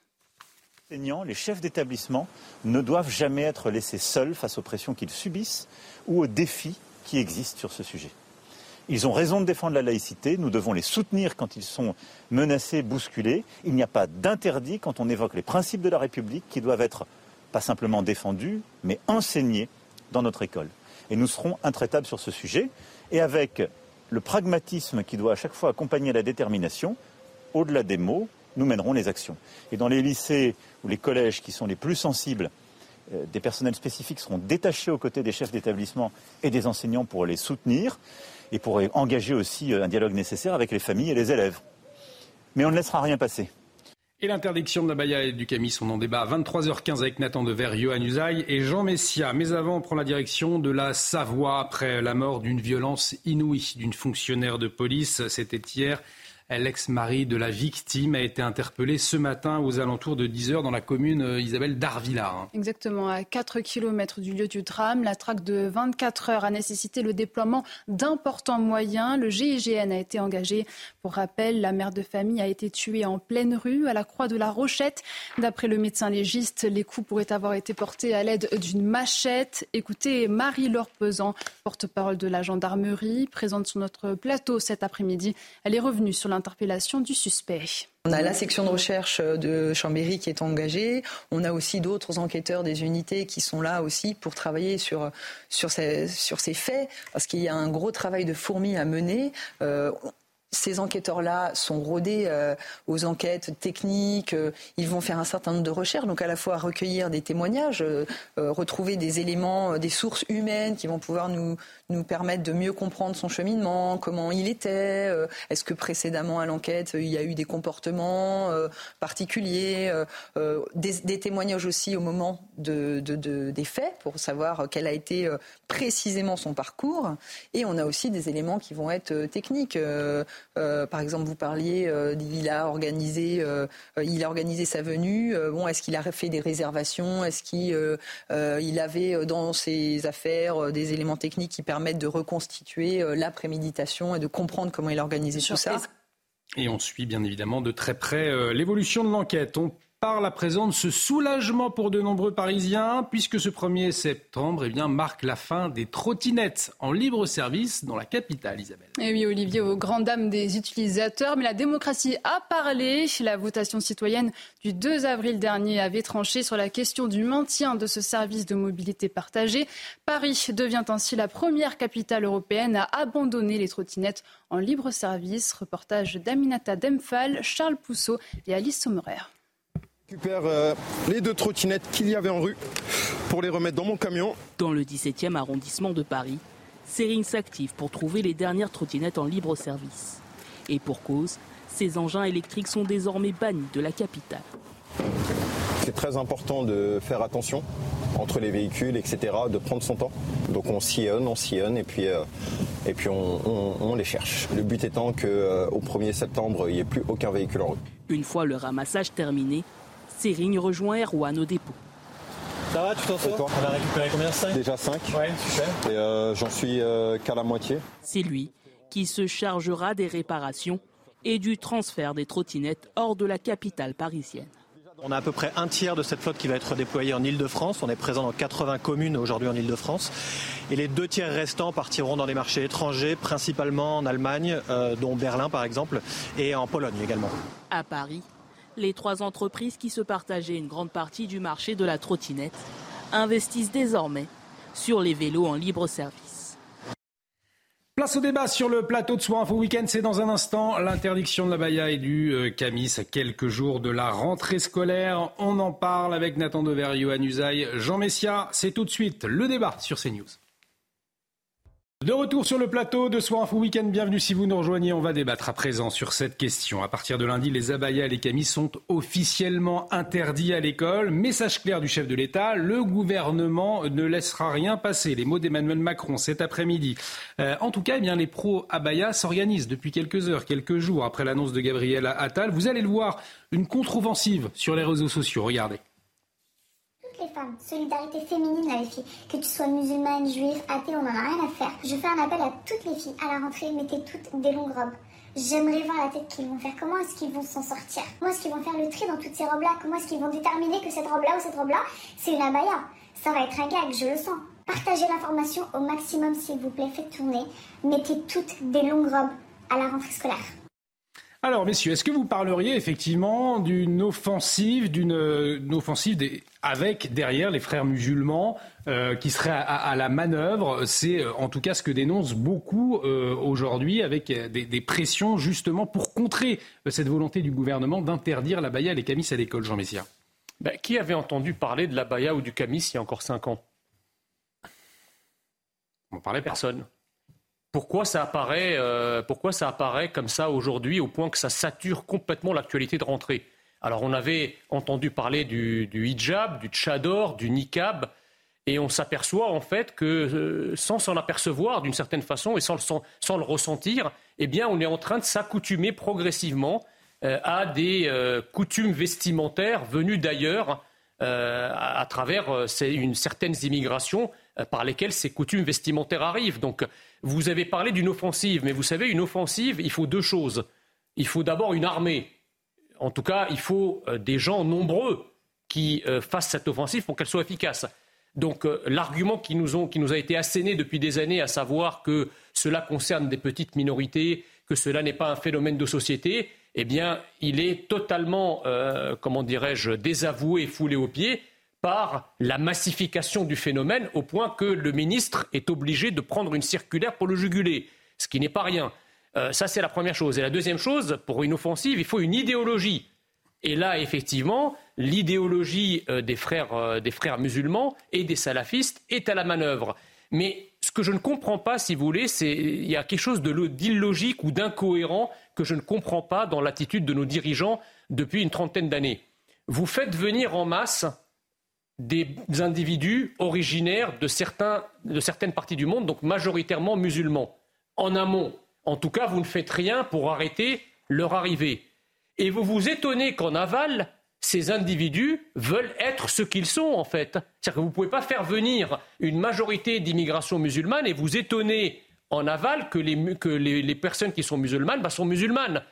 Les chefs d'établissement ne doivent jamais être laissés seuls face aux pressions qu'ils subissent ou aux défis qui existent sur ce sujet. Ils ont raison de défendre la laïcité, nous devons les soutenir quand ils sont menacés, bousculés. Il n'y a pas d'interdit quand on évoque les principes de la République qui doivent être pas simplement défendus, mais enseignés dans notre école. Et nous serons intraitables sur ce sujet, et avec le pragmatisme qui doit à chaque fois accompagner la détermination, au-delà des mots, nous mènerons les actions. Et dans les lycées ou les collèges qui sont les plus sensibles, euh, des personnels spécifiques seront détachés aux côtés des chefs d'établissement et des enseignants pour les soutenir et pour engager aussi euh, un dialogue nécessaire avec les familles et les élèves. Mais on ne laissera rien passer. Et l'interdiction de la Baïa et du Camis sont en débat à 23h15 avec Nathan Dever, Johan Usaï et Jean Messia. Mais avant, on prend la direction de la Savoie après la mort d'une violence inouïe d'une fonctionnaire de police. C'était hier L'ex-mari de la victime a été interpellé ce matin aux alentours de 10 heures dans la commune euh, Isabelle d'Arvillard. Hein. Exactement, à 4 km du lieu du drame. La traque de 24 heures a nécessité le déploiement d'importants moyens. Le GIGN a été engagé. Pour rappel, la mère de famille a été tuée en pleine rue à la Croix de la Rochette. D'après le médecin légiste, les coups pourraient avoir été portés à l'aide d'une machette. Écoutez Marie-Laure Pesant, porte-parole de la gendarmerie, présente sur notre plateau cet après-midi. Elle est revenue sur l'interpellation du suspect. On a la section de recherche de Chambéry qui est engagée. On a aussi d'autres enquêteurs des unités qui sont là aussi pour travailler sur, sur, ces, sur ces faits, parce qu'il y a un gros travail de fourmi à mener. Euh, ces enquêteurs-là sont rodés euh, aux enquêtes techniques, euh, ils vont faire un certain nombre de recherches, donc à la fois recueillir des témoignages, retrouver des éléments, des sources humaines qui vont pouvoir nous, nous permettre de mieux comprendre son cheminement, comment il était, est-ce que précédemment à l'enquête il y a eu des comportements particuliers, des, témoignages aussi au moment de, des faits pour savoir quel a été précisément son parcours, et on a aussi des éléments qui vont être techniques. Euh, par exemple, vous parliez, euh, il a organisé, euh, il a organisé sa venue. bon, est-ce qu'il a fait des réservations? Est-ce qu'il il avait dans ses affaires des éléments techniques qui permettent de reconstituer la préméditation et de comprendre comment il a organisé tout ça et on suit bien évidemment de très près l'évolution de l'enquête. On parle à présent de ce soulagement pour de nombreux Parisiens, puisque ce 1er septembre eh bien, marque la fin des trottinettes en libre service dans la capitale, Isabelle. Et eh oui, Olivier, aux grandes dames des utilisateurs, mais la démocratie a parlé. La votation citoyenne du 2 avril dernier avait tranché sur la question du maintien de ce service de mobilité partagée. Paris devient ainsi la première capitale européenne à abandonner les trottinettes en libre service. Reportage d'Aminata Demphal, Charles Pousseau et Alice Sommerer récupère euh, les deux trottinettes qu'il y avait en rue pour les remettre dans mon camion. Dans le 17e arrondissement de Paris, Sering s'active pour trouver les dernières trottinettes en libre service. Et pour cause, ces engins électriques sont désormais bannis de la capitale. C'est très important de faire attention entre les véhicules, etc., de prendre son temps. Donc on sillonne, on sillonne et puis, euh, et puis on, les cherche. Le but étant qu'au euh, 1er septembre, il n'y ait plus aucun véhicule en rue. Une fois le ramassage terminé, Sering rejoint Erwan au dépôt. Ça va, tu t'en sors On a récupéré combien 5 Déjà 5. Ouais, super. Et euh, j'en suis euh, qu'à la moitié. C'est lui qui se chargera des réparations et du transfert des trottinettes hors de la capitale parisienne. On a à peu près un tiers de cette flotte qui va être déployée en Ile-de-France. On est présent dans 80 communes aujourd'hui en Ile-de-France. Et les deux tiers restants partiront dans les marchés étrangers, principalement en Allemagne, euh, dont Berlin par exemple, et en Pologne également. À Paris, les trois entreprises qui se partageaient une grande partie du marché de la trottinette investissent désormais sur les vélos en libre service. Place au débat sur le plateau de Soir Info Week-end. C'est dans un instant l'interdiction de la baya et du euh, camis à quelques jours de la rentrée scolaire. On en parle avec Nathan Dever, Johan Usaï, Jean Messia. C'est tout de suite le débat sur CNews. De retour sur le plateau de Soir Info Week-end, bienvenue si vous nous rejoignez. On va débattre à présent sur cette question. À partir de lundi, les abayas et les camis sont officiellement interdits à l'école. Message clair du chef de l'État, le gouvernement ne laissera rien passer. Les mots d'Emmanuel Macron cet après-midi. Euh, en tout cas, eh bien, les pro-abayas s'organisent depuis quelques heures, quelques jours après l'annonce de Gabriel Attal. Vous allez le voir, une contre-offensive sur les réseaux sociaux. Regardez femmes. Solidarité féminine là les filles. Que tu sois musulmane, juive, athée, on en a rien à faire. Je fais un appel à toutes les filles. À la rentrée, mettez toutes des longues robes. J'aimerais voir la tête qu'ils vont faire. Comment est-ce qu'ils vont s'en sortir? Comment est-ce qu'ils vont faire le tri dans toutes ces robes-là? Comment est-ce qu'ils vont déterminer que cette robe-là ou cette robe-là, c'est une abaya Ça va être un gag, je le sens. Partagez l'information au maximum, s'il vous plaît. Faites tourner. Mettez toutes des longues robes à la rentrée scolaire. Alors, messieurs, est-ce que vous parleriez effectivement d'une offensive, d'une offensive avec derrière les frères musulmans euh, qui seraient à, la manœuvre? C'est euh, en tout cas ce que dénoncent beaucoup euh, aujourd'hui, avec des, pressions justement pour contrer cette volonté du gouvernement d'interdire la baya et les camis à l'école, Jean Messia. Ben, qui avait entendu parler de la baya ou du camis il y a encore cinq ans? On parlait personne. Pourquoi ça apparaît, euh, pourquoi ça apparaît comme ça aujourd'hui au point que ça sature complètement l'actualité de rentrée? Alors on avait entendu parler du, hijab, du tchador, du niqab, et on s'aperçoit en fait que euh, sans s'en apercevoir d'une certaine façon et sans le, ressentir, eh bien on est en train de s'accoutumer progressivement euh, à des coutumes vestimentaires venues d'ailleurs à, à, travers une certaine immigration par lesquelles ces coutumes vestimentaires arrivent. Donc vous avez parlé d'une offensive, mais vous savez, une offensive, il faut deux choses. Il faut d'abord une armée. En tout cas, il faut euh, des gens nombreux qui euh, fassent cette offensive pour qu'elle soit efficace. Donc euh, l'argument qui, nous a été asséné depuis des années, à savoir que cela concerne des petites minorités, que cela n'est pas un phénomène de société, eh bien, il est totalement, comment dirais-je, désavoué, foulé aux pieds par la massification du phénomène au point que le ministre est obligé de prendre une circulaire pour le juguler, ce qui n'est pas rien. Euh, ça, c'est la première chose. Et la deuxième chose, pour une offensive, il faut une idéologie. Et là, effectivement, l'idéologie euh, des, frères, euh, des frères musulmans et des salafistes est à la manœuvre. Mais ce que je ne comprends pas, si vous voulez, c'est il y a quelque chose d'illogique ou d'incohérent que je ne comprends pas dans l'attitude de nos dirigeants depuis une trentaine d'années. Vous faites venir en masse des individus originaires de, certains, de certaines parties du monde, donc majoritairement musulmans. En amont, en tout cas, vous ne faites rien pour arrêter leur arrivée. Et vous vous étonnez qu'en aval, ces individus veulent être ce qu'ils sont, en fait. C'est-à-dire que vous ne pouvez pas faire venir une majorité d'immigration musulmane et vous étonner en aval que les, que les, personnes qui sont musulmanes bah, sont musulmanes.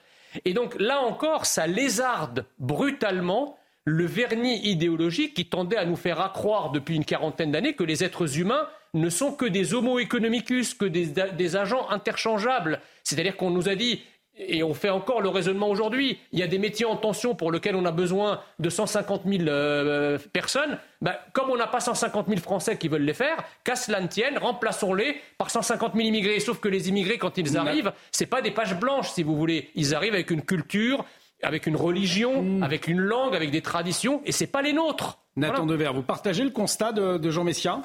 Et donc là encore, ça lézarde brutalement le vernis idéologique qui tendait à nous faire accroire depuis une quarantaine d'années que les êtres humains ne sont que des homo economicus, que des, des agents interchangeables. C'est-à-dire qu'on nous a dit et on fait encore le raisonnement aujourd'hui. Il y a des métiers en tension pour lesquels on a besoin de 150 000 euh, personnes. Ben, comme on n'a pas 150 000 Français qui veulent les faire, qu'à cela ne tienne, remplaçons-les par 150 000 immigrés. Sauf que les immigrés, quand ils arrivent, ce pas des pages blanches, si vous voulez. Ils arrivent avec une culture, avec une religion, mm. avec une langue, avec des traditions, et ce n'est pas les nôtres. Nathan Dever, vous partagez le constat de Jean Messia?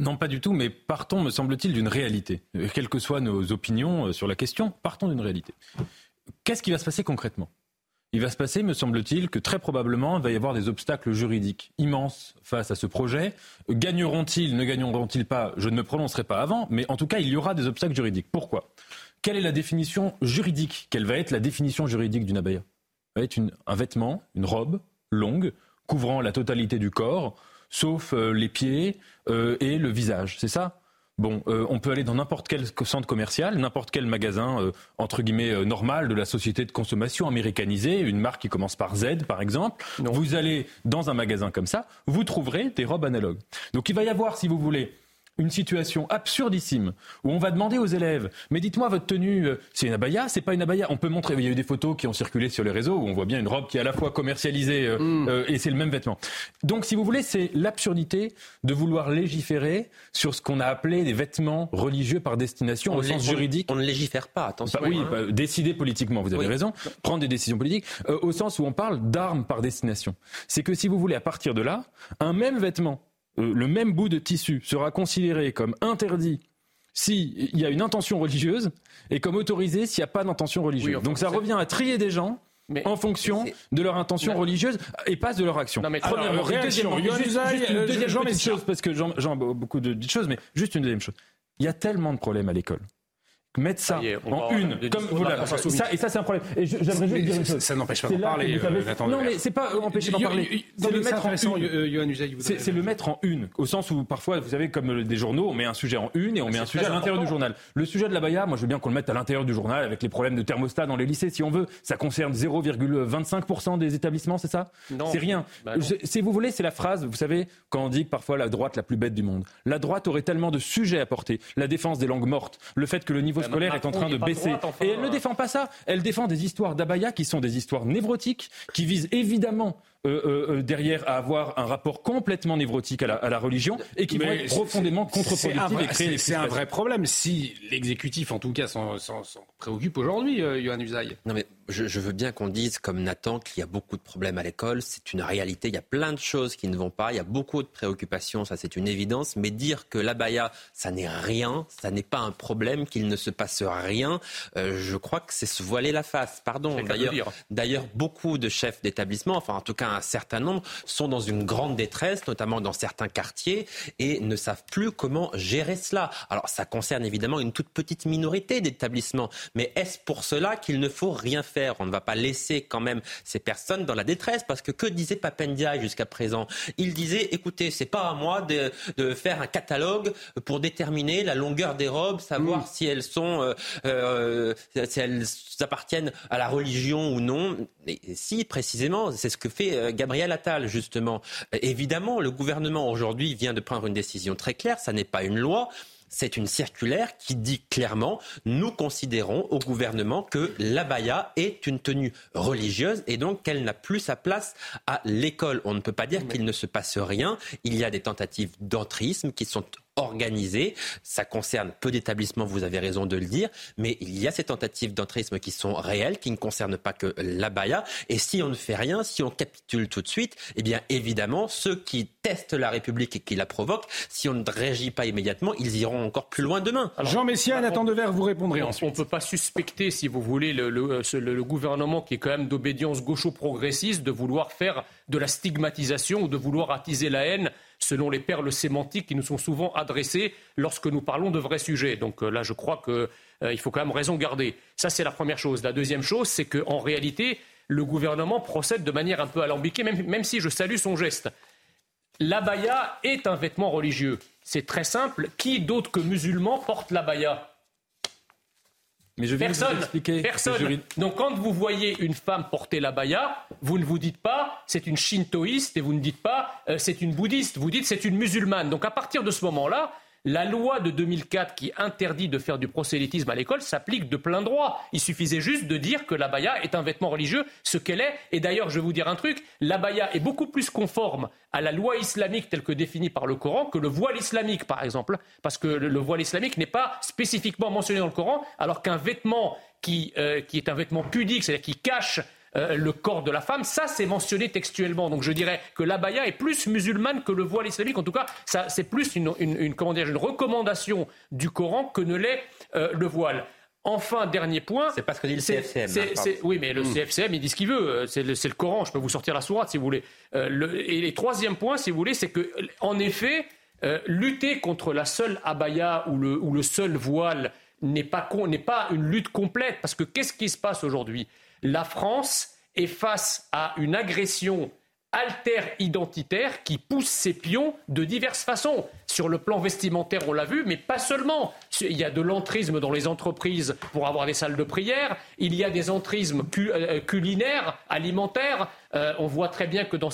Non, pas du tout, mais partons, me semble-t-il, d'une réalité. Euh, quelles que soient nos opinions euh, sur la question, partons d'une réalité. Qu'est-ce qui va se passer concrètement? Il va se passer, me semble-t-il, que très probablement, il va y avoir des obstacles juridiques immenses face à ce projet. Gagneront-ils, ne gagneront-ils pas? Je ne me prononcerai pas avant, mais en tout cas, il y aura des obstacles juridiques. Pourquoi? Quelle est la définition juridique Quelle va être la définition juridique d'une abaya Ça va être un vêtement, une robe longue, couvrant la totalité du corps, sauf euh, les pieds euh, et le visage. C'est ça? Bon, euh, on peut aller dans n'importe quel centre commercial, n'importe quel magasin, entre guillemets, normal de la société de consommation américanisée, une marque qui commence par Z, par exemple. Vous allez dans un magasin comme ça, vous trouverez des robes analogues. Donc il va y avoir, si vous voulez, une situation absurdissime où on va demander aux élèves mais dites-moi votre tenue euh, c'est une abaya c'est pas une abaya? On peut montrer il y a eu des photos qui ont circulé sur les réseaux où on voit bien une robe qui est à la fois commercialisée euh, mm. euh, et c'est le même vêtement. Donc si vous voulez c'est l'absurdité de vouloir légiférer sur ce qu'on a appelé des vêtements religieux par destination au sens juridique. on ne légifère pas attention. Bah oui bah, décider politiquement vous avez raison. Prendre des décisions politiques au sens où on parle d'armes par destination. C'est que si vous voulez à partir de là un même vêtement euh, le même bout de tissu sera considéré comme interdit s'il y a une intention religieuse et comme autorisé s'il n'y a pas d'intention religieuse. Donc ça revient à trier des gens en fonction de leur intention religieuse et pas de leur action. Non mais premièrement, réaction, juste, juste, une deuxième chose parce que j'en ai beaucoup de choses, mais juste une deuxième chose. Il y a tellement de problèmes à l'école mettre ça en une, comme vous l'avez. Ça, et ça, c'est un problème. Et j'aimerais juste dire une chose. Ça n'empêche pas d'en parler. Euh, non, mais c'est pas empêcher d'en parler. C'est le mettre en une. C'est le mettre en une, au sens où parfois, vous savez, comme des journaux, on met un sujet en une et on met un sujet à l'intérieur du journal. Le sujet de la Baïa, moi, je veux bien qu'on le mette à l'intérieur du journal avec les problèmes de thermostat dans les lycées, si on veut. Ça concerne 0,25% des établissements, c'est ça? C'est rien. Bah si vous voulez, c'est la phrase, vous savez, quand on dit parfois la droite la plus bête du monde. La droite aurait tellement de sujets à porter. La défense des langues mortes, le fait que le niveau scolaire est en train de baisser. et elle ne défend pas ça. Elle défend des histoires d'Abaya qui sont des histoires névrotiques, qui visent évidemment euh, euh, euh, derrière à avoir un rapport complètement névrotique à la, à la religion et qui vont être profondément contre-productifs. C'est un vrai problème si l'exécutif, en tout cas, s'en préoccupe aujourd'hui, euh, Johan Usaï. Non mais je, je veux bien qu'on dise, comme Nathan, qu'il y a beaucoup de problèmes à l'école. C'est une réalité. Il y a plein de choses qui ne vont pas. Il y a beaucoup de préoccupations. Ça, c'est une évidence. Mais dire que l'abaya, ça n'est rien, ça n'est pas un problème, qu'il ne se passe rien, euh, je crois que c'est se voiler la face. Pardon. D'ailleurs, d'ailleurs, beaucoup de chefs d'établissement, enfin en tout cas un certain nombre, sont dans une grande détresse, notamment dans certains quartiers, et ne savent plus comment gérer cela. Alors, ça concerne évidemment une toute petite minorité d'établissements, mais est-ce pour cela qu'il ne faut rien faire? On ne va pas laisser quand même ces personnes dans la détresse, parce que que disait Papendia jusqu'à présent? Il disait, écoutez, c'est pas à moi de, de, faire un catalogue pour déterminer la longueur des robes, savoir mm. si elles sont, euh, euh, si elles appartiennent à la religion ou non. Et si, précisément, c'est ce que fait euh, Gabriel Attal, justement. Évidemment, le gouvernement aujourd'hui vient de prendre une décision très claire, ça n'est pas une loi, c'est une circulaire qui dit clairement nous considérons au gouvernement que l'abaya est une tenue religieuse et donc qu'elle n'a plus sa place à l'école. On ne peut pas dire qu'il ne se passe rien. Il y a des tentatives d'entrisme qui sont organisée. Ça concerne peu d'établissements, vous avez raison de le dire, mais il y a ces tentatives d'entrisme qui sont réelles, qui ne concernent pas que l'abaya. Et si on ne fait rien, si on capitule tout de suite, eh bien évidemment, ceux qui testent la République et qui la provoquent, si on ne réagit pas immédiatement, ils iront encore plus loin demain. Jean Messia, Nathan Devers, vous répondrez ensuite. On ne peut pas suspecter, si vous voulez, le, le gouvernement qui est quand même d'obédience gaucho-progressiste de vouloir faire de la stigmatisation ou de vouloir attiser la haine selon les perles sémantiques qui nous sont souvent adressées lorsque nous parlons de vrais sujets. Donc euh, là, je crois qu'il euh, faut quand même raison garder. Ça, c'est la première chose. La deuxième chose, c'est qu'en réalité, le gouvernement procède de manière un peu alambiquée, même, même si je salue son geste. L'abaya est un vêtement religieux. C'est très simple. Qui d'autre que musulman porte l'abaya? Mais je vais personne, vous expliquer. Personne. Donc quand vous voyez une femme porter la baya, vous ne vous dites pas c'est une shintoïste et vous ne dites pas euh, c'est une bouddhiste. Vous dites c'est une musulmane. Donc à partir de ce moment-là, la loi de 2004 qui interdit de faire du prosélytisme à l'école s'applique de plein droit. Il suffisait juste de dire que l'abaya est un vêtement religieux, ce qu'elle est. Et d'ailleurs, je vais vous dire un truc, l'abaya est beaucoup plus conforme à la loi islamique telle que définie par le Coran que le voile islamique, par exemple. Parce que le, voile islamique n'est pas spécifiquement mentionné dans le Coran, alors qu'un vêtement qui, euh, qui est un vêtement pudique, c'est-à-dire qui cache euh, le corps de la femme. Ça, c'est mentionné textuellement. Donc je dirais que l'abaya est plus musulmane que le voile islamique. En tout cas, ça, c'est plus une, une, comment dire, une recommandation du Coran que ne l'est euh, le voile. Enfin, dernier point. C'est parce que dit le CFCM. Hein, oui, mais le hmm. CFCM, il dit ce qu'il veut. Euh, c'est le, le, Coran. Je peux vous sortir la sourate si vous voulez. le, et le troisième point, si vous voulez, c'est que, en effet, lutter contre la seule abaya ou le, ou le seul voile n'est pas, n'est pas une lutte complète. Parce que qu'est-ce qui se passe aujourd'hui? La France est face à une agression alter-identitaire qui pousse ses pions de diverses façons. Sur le plan vestimentaire, on l'a vu, mais pas seulement. Il y a de l'entrisme dans les entreprises pour avoir des salles de prière, il y a des entrismes euh, culinaires, alimentaires. Euh, on voit très bien que dans,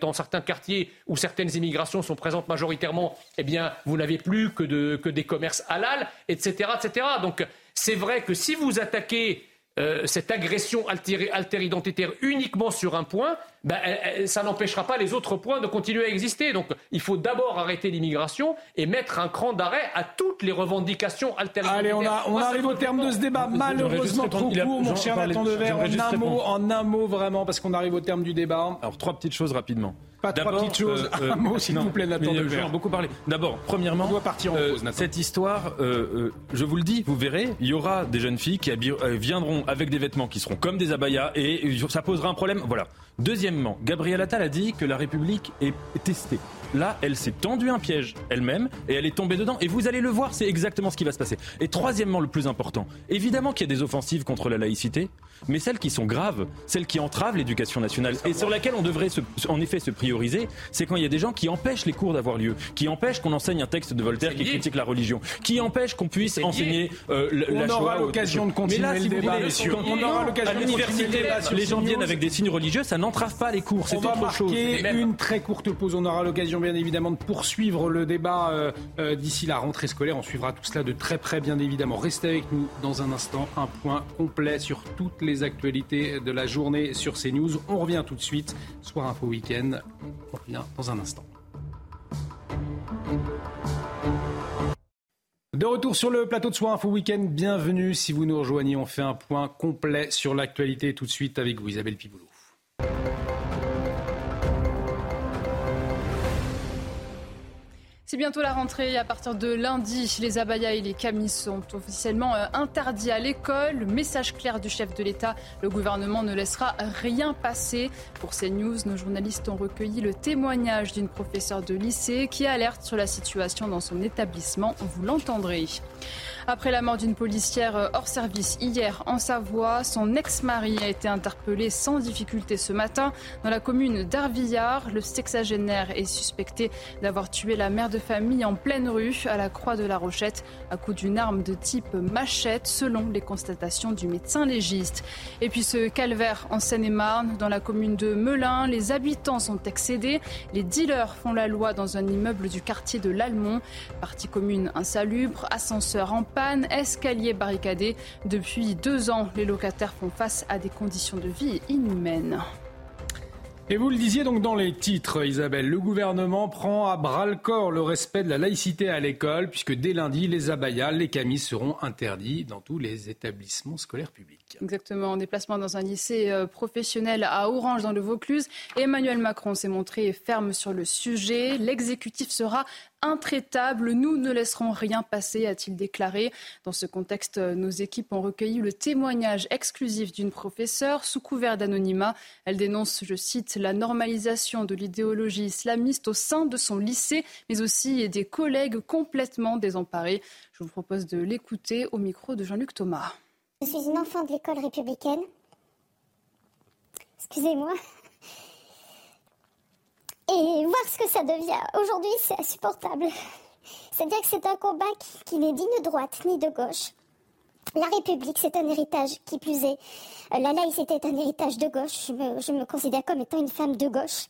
dans, certains quartiers où certaines immigrations sont présentes majoritairement, eh bien, vous n'avez plus que, que des commerces halal, etc. etc. Donc, c'est vrai que si vous attaquez euh, cette agression alter-identitaire uniquement sur un point, ben, ça n'empêchera pas les autres points de continuer à exister. Donc il faut d'abord arrêter l'immigration et mettre un cran d'arrêt à toutes les revendications alter-identitaires. Allez, on, arrive au terme de ce débat, malheureusement trop court, mon cher Nathan Devers, en un mot, en un mot vraiment, parce qu'on arrive au terme du débat. Alors trois petites choses rapidement. Pas trois petites choses, euh, un mot s'il vous plaît, Nathan Devers. beaucoup parlé. D'abord, premièrement, on doit partir en pause, cette histoire, je vous le dis, vous verrez, il y aura des jeunes filles qui viendront avec des vêtements qui seront comme des abayas et ça posera un problème. Voilà. Deuxièmement, Gabriel Attal a dit que la République est testée. Là, elle s'est tendue un piège elle-même et elle est tombée dedans. Et vous allez le voir, c'est exactement ce qui va se passer. Et troisièmement, le plus important, évidemment qu'il y a des offensives contre la laïcité, mais celles qui sont graves, celles qui entravent l'éducation nationale et sur laquelle on devrait en effet se prioriser, c'est quand il y a des gens qui empêchent les cours d'avoir lieu, qui empêchent qu'on enseigne un texte de Voltaire qui critique la religion, qui empêchent qu'on puisse enseigner euh, on aura l'occasion de continuer le débat, on aura l'occasion l'université, les gens viennent avec des signes religieux, ça n'entrave pas les cours, c'est autre chose. Une très courte pause, on aura l'occasion bien évidemment de poursuivre le débat euh, euh, d'ici la rentrée scolaire. On suivra tout cela de très près, bien évidemment. Restez avec nous dans un instant. Un point complet sur toutes les actualités de la journée sur CNews. On revient tout de suite. Soir Info Week-end. On revient dans un instant. De retour sur le plateau de Soir Info Week-end, bienvenue si vous nous rejoignez. On fait un point complet sur l'actualité tout de suite avec vous, Isabelle Piboulot. C'est bientôt la rentrée. À partir de lundi, les abayas et les camis sont officiellement euh, interdits à l'école. Message clair du chef de l'État, le gouvernement ne laissera rien passer. Pour ces news, nos journalistes ont recueilli le témoignage d'une professeure de lycée qui alerte sur la situation dans son établissement. Vous l'entendrez. Après la mort d'une policière hors service hier en Savoie, son ex-mari a été interpellé sans difficulté ce matin dans la commune d'Arvillard. Le sexagénaire est suspecté d'avoir tué la mère de famille en pleine rue à la Croix de la Rochette à coup d'une arme de type machette selon les constatations du médecin légiste. Et puis ce calvaire en Seine-et-Marne, dans la commune de Melun, les habitants sont excédés. Les dealers font la loi dans un immeuble du quartier de l'Almont. Partie commune insalubre, ascenseur en panne, escalier barricadé. Depuis deux ans, les locataires font face à des conditions de vie inhumaines. Et vous le disiez donc dans les titres, Isabelle, le gouvernement prend à bras le corps le respect de la laïcité à l'école, puisque dès lundi, les abayas, les camis seront interdits dans tous les établissements scolaires publics. Exactement, en déplacement dans un lycée euh, professionnel à Orange, dans le Vaucluse, Emmanuel Macron s'est montré ferme sur le sujet. L'exécutif sera intraitable. Nous ne laisserons rien passer, a-t-il déclaré. Dans ce contexte, nos équipes ont recueilli le témoignage exclusif d'une professeure sous couvert d'anonymat. Elle dénonce, je cite, la normalisation de l'idéologie islamiste au sein de son lycée, mais aussi des collègues complètement désemparés. Je vous propose de l'écouter au micro de Jean-Luc Thomas. Je suis une enfant de l'école républicaine. Excusez-moi. Et voir ce que ça devient aujourd'hui, c'est insupportable. C'est-à-dire que c'est un combat qui, n'est ni de droite ni de gauche. La République, c'est un héritage, qui plus est. Euh, la laïcité est un héritage de gauche. Je me, considère comme étant une femme de gauche.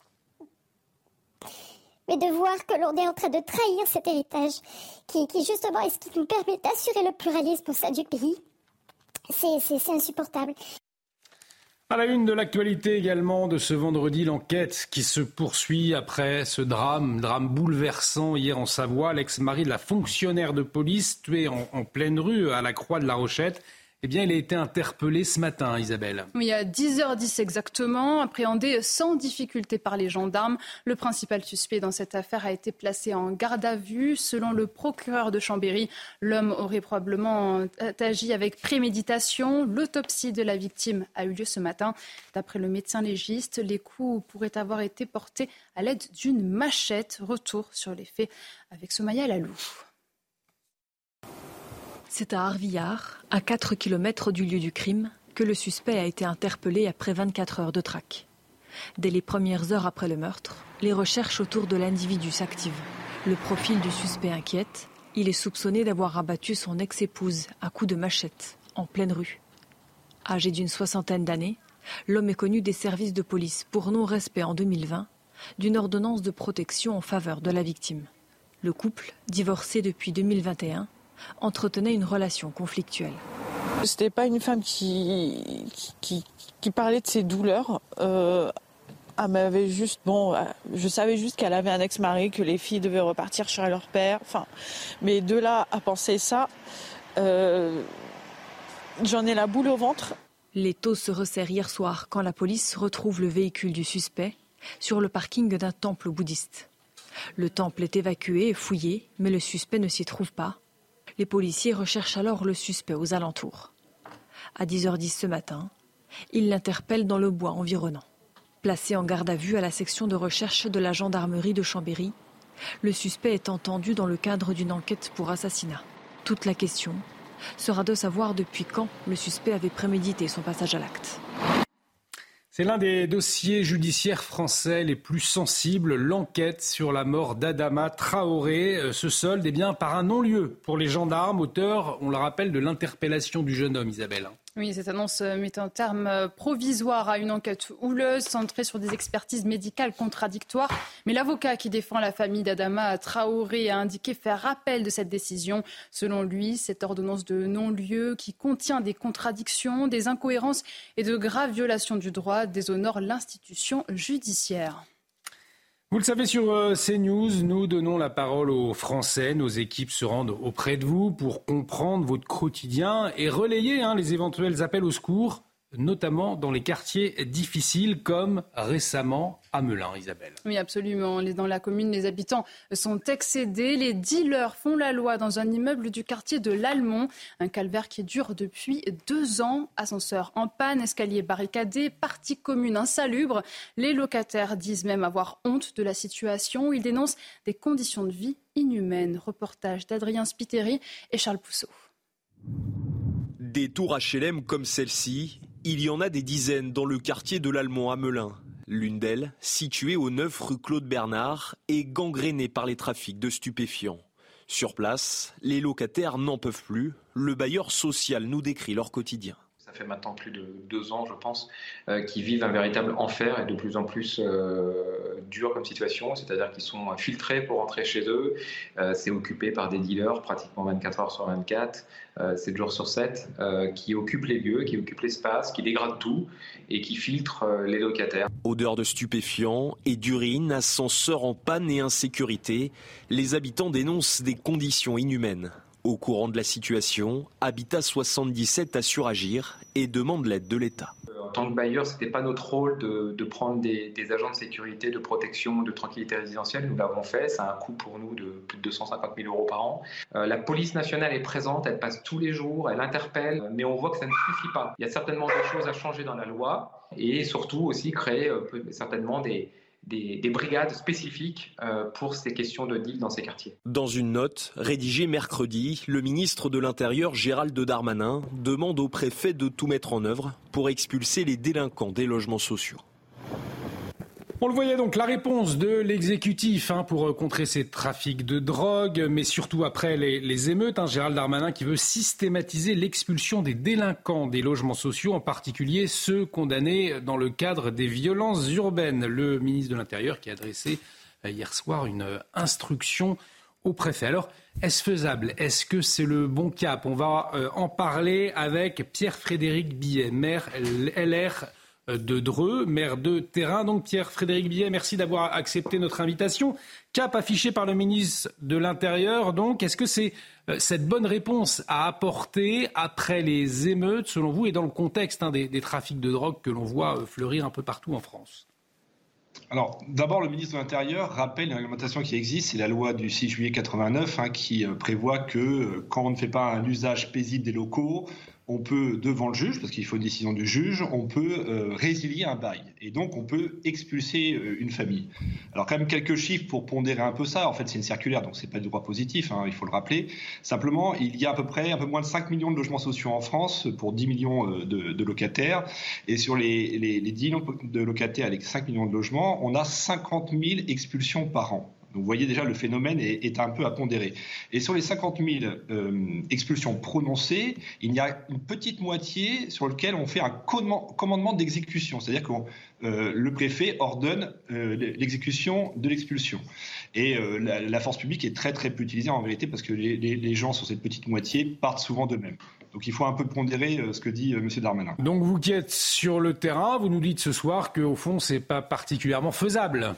Mais de voir que l'on est en train de trahir cet héritage, qui, qui justement est ce qui nous permet d'assurer le pluralisme au sein du pays, c'est insupportable. À la une de l'actualité également de ce vendredi, l'enquête qui se poursuit après ce drame, drame bouleversant hier en Savoie, l'ex-mari de la fonctionnaire de police tué en, en pleine rue à la Croix de la Rochette. Eh bien, il a été interpellé ce matin, Isabelle. Oui, à 10h10 exactement, appréhendé sans difficulté par les gendarmes. Le principal suspect dans cette affaire a été placé en garde à vue. Selon le procureur de Chambéry, l'homme aurait probablement agi avec préméditation. L'autopsie de la victime a eu lieu ce matin. D'après le médecin légiste, les coups pourraient avoir été portés à l'aide d'une machette. Retour sur les faits avec Somaya Lalou. C'est à Arvillard, à 4 km du lieu du crime, que le suspect a été interpellé après 24 heures de traque. Dès les premières heures après le meurtre, les recherches autour de l'individu s'activent. Le profil du suspect inquiète. Il est soupçonné d'avoir abattu son ex-épouse à coups de machette, en pleine rue. Âgé d'une soixantaine d'années, l'homme est connu des services de police pour non-respect en 2020 d'une ordonnance de protection en faveur de la victime. Le couple, divorcé depuis 2021, entretenait une relation conflictuelle. C'était pas une femme qui, qui, parlait de ses douleurs. Euh, elle m'avait juste, bon, euh, je savais juste qu'elle avait un ex-mari, que les filles devaient repartir chez leur père. Enfin, mais de là à penser ça, euh, j'en ai la boule au ventre. Les taux se resserrent hier soir quand la police retrouve le véhicule du suspect sur le parking d'un temple bouddhiste. Le temple est évacué et fouillé, mais le suspect ne s'y trouve pas. Les policiers recherchent alors le suspect aux alentours. À 10h10 ce matin, ils l'interpellent dans le bois environnant. Placé en garde à vue à la section de recherche de la gendarmerie de Chambéry, le suspect est entendu dans le cadre d'une enquête pour assassinat. Toute la question sera de savoir depuis quand le suspect avait prémédité son passage à l'acte. C'est l'un des dossiers judiciaires français les plus sensibles. L'enquête sur la mort d'Adama Traoré euh, se solde eh bien, par un non-lieu pour les gendarmes, auteurs, on le rappelle, de l'interpellation du jeune homme, Isabelle. Oui, cette annonce euh, met un terme euh, provisoire à une enquête houleuse centrée sur des expertises médicales contradictoires. Mais l'avocat qui défend la famille d'Adama Traoré a indiqué faire appel de cette décision. Selon lui, cette ordonnance de non-lieu qui contient des contradictions, des incohérences et de graves violations du droit déshonore l'institution judiciaire. Vous le savez sur euh, CNews, nous donnons la parole aux Français. Nos équipes se rendent auprès de vous pour comprendre votre quotidien et relayer hein, les éventuels appels au secours notamment dans les quartiers difficiles comme récemment à Melun, Isabelle. Oui, absolument. Dans la commune, les habitants sont excédés. Les dealers font la loi dans un immeuble du quartier de l'Almont. Un calvaire qui dure depuis deux ans. Ascenseur en panne, escalier barricadé, partie commune insalubre. Les locataires disent même avoir honte de la situation. Ils dénoncent des conditions de vie inhumaines. Reportage d'Adrien Spiteri et Charles Pousseau. Des tours HLM comme celle-ci, il y en a des dizaines dans le quartier de l'Allemand à Melun. L'une d'elles, située au 9 rue Claude Bernard, est gangrénée par les trafics de stupéfiants. Sur place, les locataires n'en peuvent plus. Le bailleur social nous décrit leur quotidien. Fait maintenant plus de deux ans, je pense, euh, qu'ils vivent un véritable enfer et de plus en plus euh, dur comme situation, c'est-à-dire qu'ils sont filtrés pour rentrer chez eux. c'est occupé par des dealers pratiquement 24 heures sur 24, 7 jours sur 7, qui occupent les lieux, qui occupent l'espace, qui dégradent tout et qui filtrent les locataires. Odeur de stupéfiants et d'urine, ascenseur en panne et insécurité, les habitants dénoncent des conditions inhumaines. Au courant de la situation, Habitat 77 assure agir et demande l'aide de l'État. En tant que bailleur, ce n'était pas notre rôle de, prendre des, agents de sécurité, de protection, de tranquillité résidentielle. Nous l'avons fait. Ça a un coût pour nous de plus de 250 000 euros par an. Euh, la police nationale est présente, elle passe tous les jours, elle interpelle, mais on voit que ça ne suffit pas. Il y a certainement des choses à changer dans la loi et surtout aussi créer euh, certainement des, des, brigades spécifiques euh, pour ces questions de deal dans ces quartiers. Dans une note rédigée mercredi, le ministre de l'Intérieur Gérald Darmanin demande au préfet de tout mettre en œuvre pour expulser les délinquants des logements sociaux. On le voyait donc, la réponse de l'exécutif hein, pour euh, contrer ces trafics de drogue, mais surtout après les, émeutes. Hein, Gérald Darmanin qui veut systématiser l'expulsion des délinquants des logements sociaux, en particulier ceux condamnés dans le cadre des violences urbaines. Le ministre de l'Intérieur qui a adressé euh, hier soir une euh, instruction au préfet. Alors, est-ce faisable? Est-ce que c'est le bon cap? On va en parler avec Pierre-Frédéric Billet, maire LR de Dreux, maire de Terrain. Donc Pierre-Frédéric Billet, merci d'avoir accepté notre invitation. Cap affiché par le ministre de l'Intérieur. Donc est-ce que c'est euh, cette bonne réponse à apporter après les émeutes, selon vous, et dans le contexte hein, des, trafics de drogue que l'on voit euh, fleurir un peu partout en France? Alors, d'abord, le ministre de l'Intérieur rappelle une réglementation qui existe, c'est la loi du 6 juillet 89, hein, qui euh, prévoit que quand on ne fait pas un usage paisible des locaux, on peut, devant le juge, parce qu'il faut une décision du juge, on peut euh, résilier un bail. Et donc, on peut expulser euh, une famille. Alors, quand même, quelques chiffres pour pondérer un peu ça. En fait, c'est une circulaire, donc c'est pas du droit positif, hein, il faut le rappeler. Simplement, il y a à peu près un peu moins de 5 millions de logements sociaux en France pour 10 millions euh, de, locataires. Et sur les, les 10 millions de locataires avec 5 millions de logements, on a 50 000 expulsions par an vous voyez déjà le phénomène est, un peu à pondérer. Et sur les 50 000 euh, expulsions prononcées, il y a une petite moitié sur lequel on fait un commandement d'exécution, c'est-à-dire que euh, le préfet ordonne euh, l'exécution de l'expulsion. Et la, force publique est très très peu utilisée en vérité parce que les, gens sur cette petite moitié partent souvent d'eux-mêmes. Donc il faut un peu pondérer ce que dit M. Darmanin. Donc vous qui êtes sur le terrain, vous nous dites ce soir qu'au fond c'est pas particulièrement faisable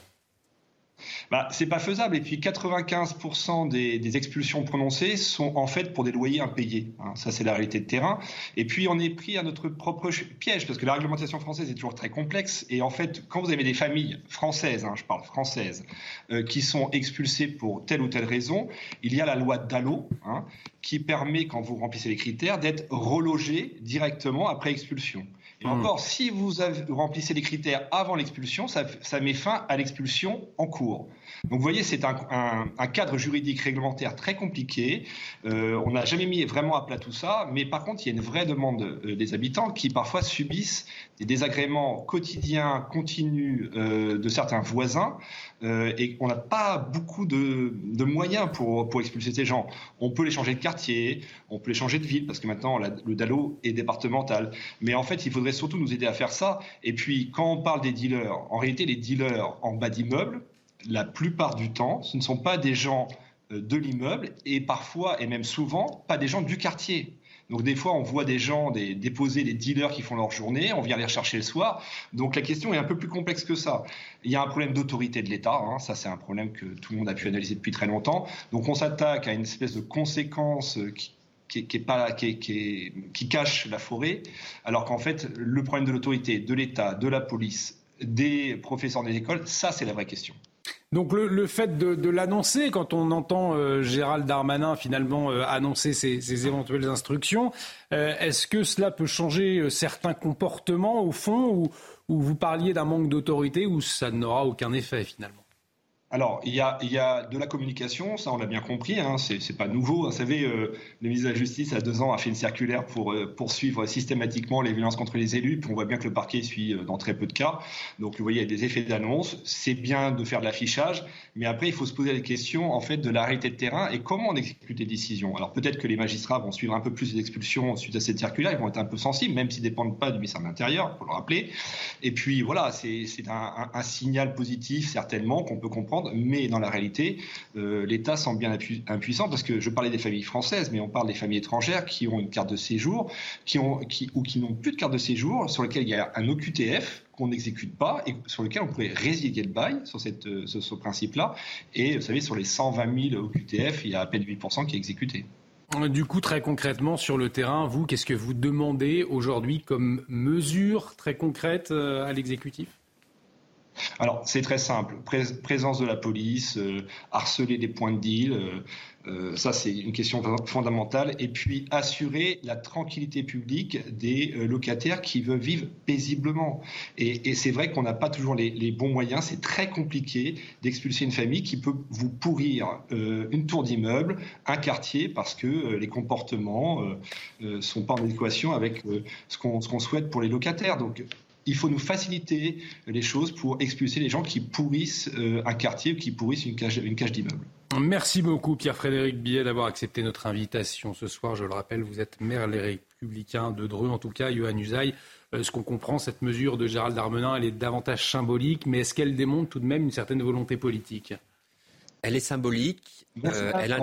bah, c'est pas faisable. Et puis 95% des, expulsions prononcées sont en fait pour des loyers impayés. Hein. Ça, c'est la réalité de terrain. Et puis on est pris à notre propre piège parce que la réglementation française est toujours très complexe. Et en fait, quand vous avez des familles françaises, hein, je parle françaises, euh, qui sont expulsées pour telle ou telle raison, il y a la loi Dallot hein, qui permet, quand vous remplissez les critères, d'être relogé directement après expulsion. Et hmm. encore, si vous avez, remplissez les critères avant l'expulsion, ça, met fin à l'expulsion en cours. Donc vous voyez, c'est un, cadre juridique réglementaire très compliqué. Euh, on n'a jamais mis vraiment à plat tout ça, mais par contre, il y a une vraie demande euh, des habitants qui parfois subissent des désagréments quotidiens, continus euh, de certains voisins, et on n'a pas beaucoup de, moyens pour, expulser ces gens. On peut les changer de quartier, on peut les changer de ville, parce que maintenant, le DALO est départemental. Mais en fait, il faudrait surtout nous aider à faire ça. Et puis, quand on parle des dealers, en réalité, les dealers en bas d'immeuble, la plupart du temps, ce ne sont pas des gens euh, de l'immeuble et parfois, et même souvent, pas des gens du quartier. Donc des fois, on voit des gens déposer des dealers qui font leur journée, on vient les rechercher le soir. Donc la question est un peu plus complexe que ça. Il y a un problème d'autorité de l'État, hein. ça c'est un problème que tout le monde a pu analyser depuis très longtemps. Donc on s'attaque à une espèce de conséquence euh, qui, qui cache la forêt, alors qu'en fait, le problème de l'autorité, de l'État, de la police, des professeurs des écoles, ça c'est la vraie question. Donc le, fait de, l'annoncer, quand on entend euh, Gérald Darmanin finalement euh, annoncer ses, éventuelles instructions, euh, est-ce que cela peut changer certains comportements au fond, ou, vous parliez d'un manque d'autorité, ou ça n'aura aucun effet finalement? Alors, il y, a, de la communication, ça on l'a bien compris, hein, c'est pas nouveau. Vous savez, euh, le ministre de la Justice, a deux ans, a fait une circulaire pour euh, poursuivre systématiquement les violences contre les élus, puis on voit bien que le parquet suit euh, dans très peu de cas. Donc, vous voyez, il y a des effets d'annonce. C'est bien de faire de l'affichage, mais après, il faut se poser la question, en fait, de la réalité de terrain et comment on exécute les décisions. Alors, peut-être que les magistrats vont suivre un peu plus les expulsions suite à cette circulaire, ils vont être un peu sensibles, même s'ils ne dépendent pas du ministère de l'Intérieur, pour le rappeler. Et puis, voilà, c'est un, un signal positif, certainement, qu'on peut comprendre mais dans la réalité, euh, l'État semble bien impuissant parce que je parlais des familles françaises, mais on parle des familles étrangères qui ont une carte de séjour, qui ont, qui, ou qui n'ont plus de carte de séjour, sur lequel il y a un OQTF qu'on n'exécute pas et sur lequel on pourrait résilier le bail sur, cette, euh, ce, principe-là. Et vous savez, sur les 120 000 OQTF, il y a à peine 8% qui est exécuté. Du coup, très concrètement, sur le terrain, vous, qu'est-ce que vous demandez aujourd'hui comme mesure très concrète euh, à l'exécutif? Alors, c'est très simple. présence de la police, euh, harceler des points de deal, euh, euh, ça c'est une question fondamentale. Et puis, assurer la tranquillité publique des locataires qui veulent vivre paisiblement. Et, c'est vrai qu'on n'a pas toujours les, bons moyens. C'est très compliqué d'expulser une famille qui peut vous pourrir une tour d'immeuble, un quartier, parce que les comportements ne sont pas en adéquation avec ce qu'on souhaite pour les locataires. Donc, il faut nous faciliter les choses pour expulser les gens qui pourrissent euh, un quartier ou qui pourrissent une cage, une cage d'immeuble. Merci beaucoup Pierre-Frédéric Billet d'avoir accepté notre invitation ce soir. Je le rappelle, vous êtes maire les Républicains de Dreux, en tout cas, Johan Usaï. Euh, ce qu'on comprend, cette mesure de Gérald Darmanin, elle est davantage symbolique, mais est-ce qu'elle démontre tout de même une certaine volonté politique? Elle est symbolique. Euh, elle,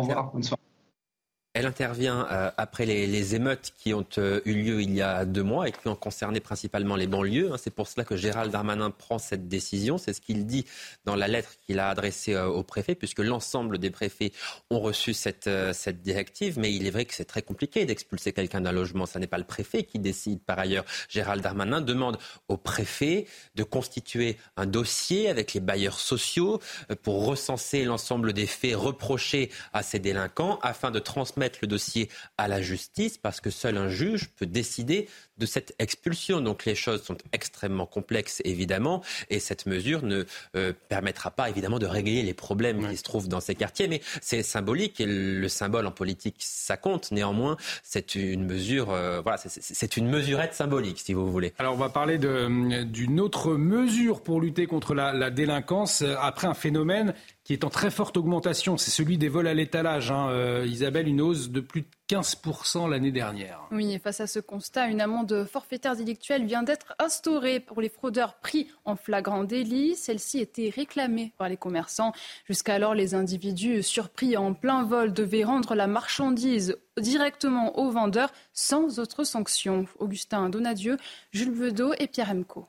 elle intervient euh, après les, émeutes qui ont euh, eu lieu il y a deux mois et qui ont concerné principalement les banlieues. Hein. C'est pour cela que Gérald Darmanin prend cette décision. C'est ce qu'il dit dans la lettre qu'il a adressée euh, au préfet, puisque l'ensemble des préfets ont reçu cette, cette directive. Mais il est vrai que c'est très compliqué d'expulser quelqu'un d'un logement. Ce n'est pas le préfet qui décide. Par ailleurs, Gérald Darmanin demande au préfet de constituer un dossier avec les bailleurs sociaux pour recenser l'ensemble des faits reprochés à ces délinquants afin de transmettre le dossier à la justice parce que seul un juge peut décider de cette expulsion. Donc les choses sont extrêmement complexes, évidemment, et cette mesure ne euh, permettra pas, évidemment, de régler les problèmes qui se trouvent dans ces quartiers. Mais c'est symbolique, et le symbole en politique, ça compte. Néanmoins, c'est une mesure, euh, voilà, c'est une mesurette symbolique, si vous voulez. Alors on va parler d'une autre mesure pour lutter contre la, la délinquance euh, après un phénomène qui est en très forte augmentation. C'est celui des vols à l'étalage. Hein. Euh, Isabelle, une hausse de plus de 15% l'année dernière. Oui, et face à ce constat, une amende forfaitaire délictuelle vient d'être instaurée pour les fraudeurs pris en flagrant délit. Celle-ci était réclamée par les commerçants. Jusqu'alors, les individus surpris en plein vol devaient rendre la marchandise directement aux vendeurs sans autre sanction. Augustin Donadieu, Jules Vedeau et Pierre Emco.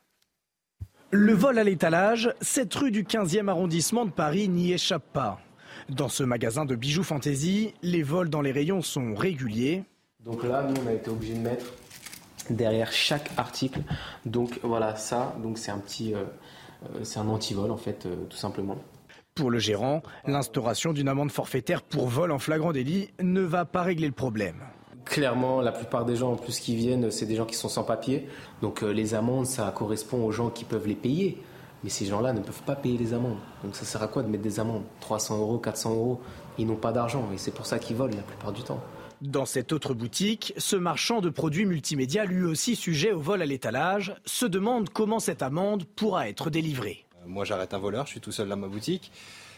Le vol à l'étalage, cette rue du 15e arrondissement de Paris n'y échappe pas. Dans ce magasin de bijoux fantaisie, les vols dans les rayons sont réguliers. Donc là, nous, on a été obligé de mettre derrière chaque article. Donc voilà, ça, donc c'est un petit, euh, euh, c'est un anti-vol en fait, euh, tout simplement. Pour le gérant, l'instauration d'une amende forfaitaire pour vol en flagrant délit ne va pas régler le problème. Clairement, la plupart des gens en plus qui viennent, c'est des gens qui sont sans papier. Donc euh, les amendes, ça correspond aux gens qui peuvent les payer. Mais ces gens-là ne peuvent pas payer les amendes. Donc ça sert à quoi de mettre des amendes? 300 euros, 400 euros? Ils n'ont pas d'argent et c'est pour ça qu'ils volent la plupart du temps. Dans cette autre boutique, ce marchand de produits multimédia, lui aussi sujet au vol à l'étalage, se demande comment cette amende pourra être délivrée. Euh, moi j'arrête un voleur, je suis tout seul dans ma boutique.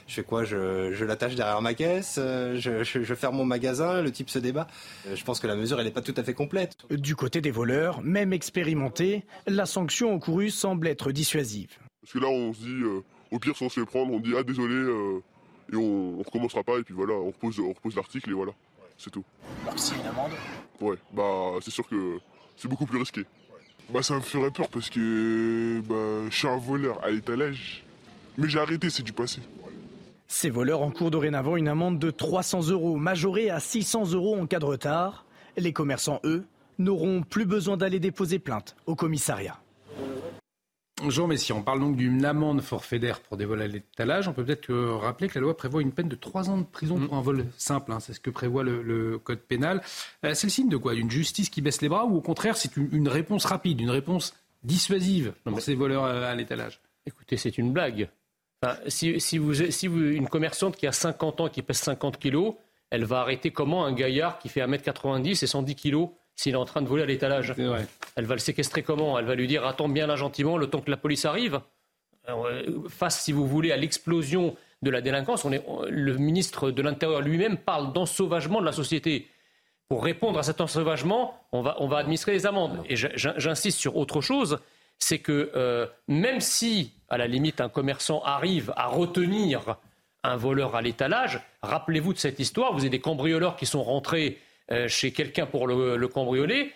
Je fais quoi? Je, l'attache derrière ma caisse, euh, je, ferme mon magasin, le type se débat. Euh, je pense que la mesure, elle n'est pas tout à fait complète. Du côté des voleurs, même expérimentés, la sanction encourue semble être dissuasive. Parce que là, on se dit, euh, au pire, si on se fait prendre, on dit ah désolé, et on, ne recommencera pas, et puis voilà, on repose, on repose l'article, et voilà, c'est tout. Alors si une amende? Ouais, bah c'est sûr que c'est beaucoup plus risqué. Bah ça me ferait peur parce que bah, je suis un voleur à l'étalage. Mais j'ai arrêté, c'est du passé. Ces voleurs encourent dorénavant une amende de 300 euros, majorée à 600 euros en cas de retard. Les commerçants, eux, n'auront plus besoin d'aller déposer plainte au commissariat. Jean Messi, on parle donc d'une amende forfaitaire pour des vols à l'étalage. On peut peut-être rappeler que la loi prévoit une peine de 3 ans de prison pour un vol simple. Hein. c'est ce que prévoit le, code pénal. Euh, c'est le signe de quoi? D'une justice qui baisse les bras ou au contraire c'est une, réponse rapide, une réponse dissuasive pour ces voleurs à l'étalage? Écoutez, c'est une blague. si, vous, si vous, une commerçante qui a 50 ans, qui pèse 50 kilos, elle va arrêter comment un gaillard qui fait 1m90 et 110 kilos? S'il est en train de voler à l'étalage Elle va le séquestrer comment? Elle va lui dire attends bien là gentiment le temps que la police arrive. Euh, face, si vous voulez, à l'explosion de la délinquance, on est, le ministre de l'Intérieur lui-même parle d'ensauvagement de la société. Pour répondre à cet ensauvagement, on va, on va administrer les amendes. Et j'insiste sur autre chose, c'est que euh, même si, à la limite, un commerçant arrive à retenir un voleur à l'étalage, rappelez-vous de cette histoire, vous avez des cambrioleurs qui sont rentrés euh, chez quelqu'un pour le, cambrioler,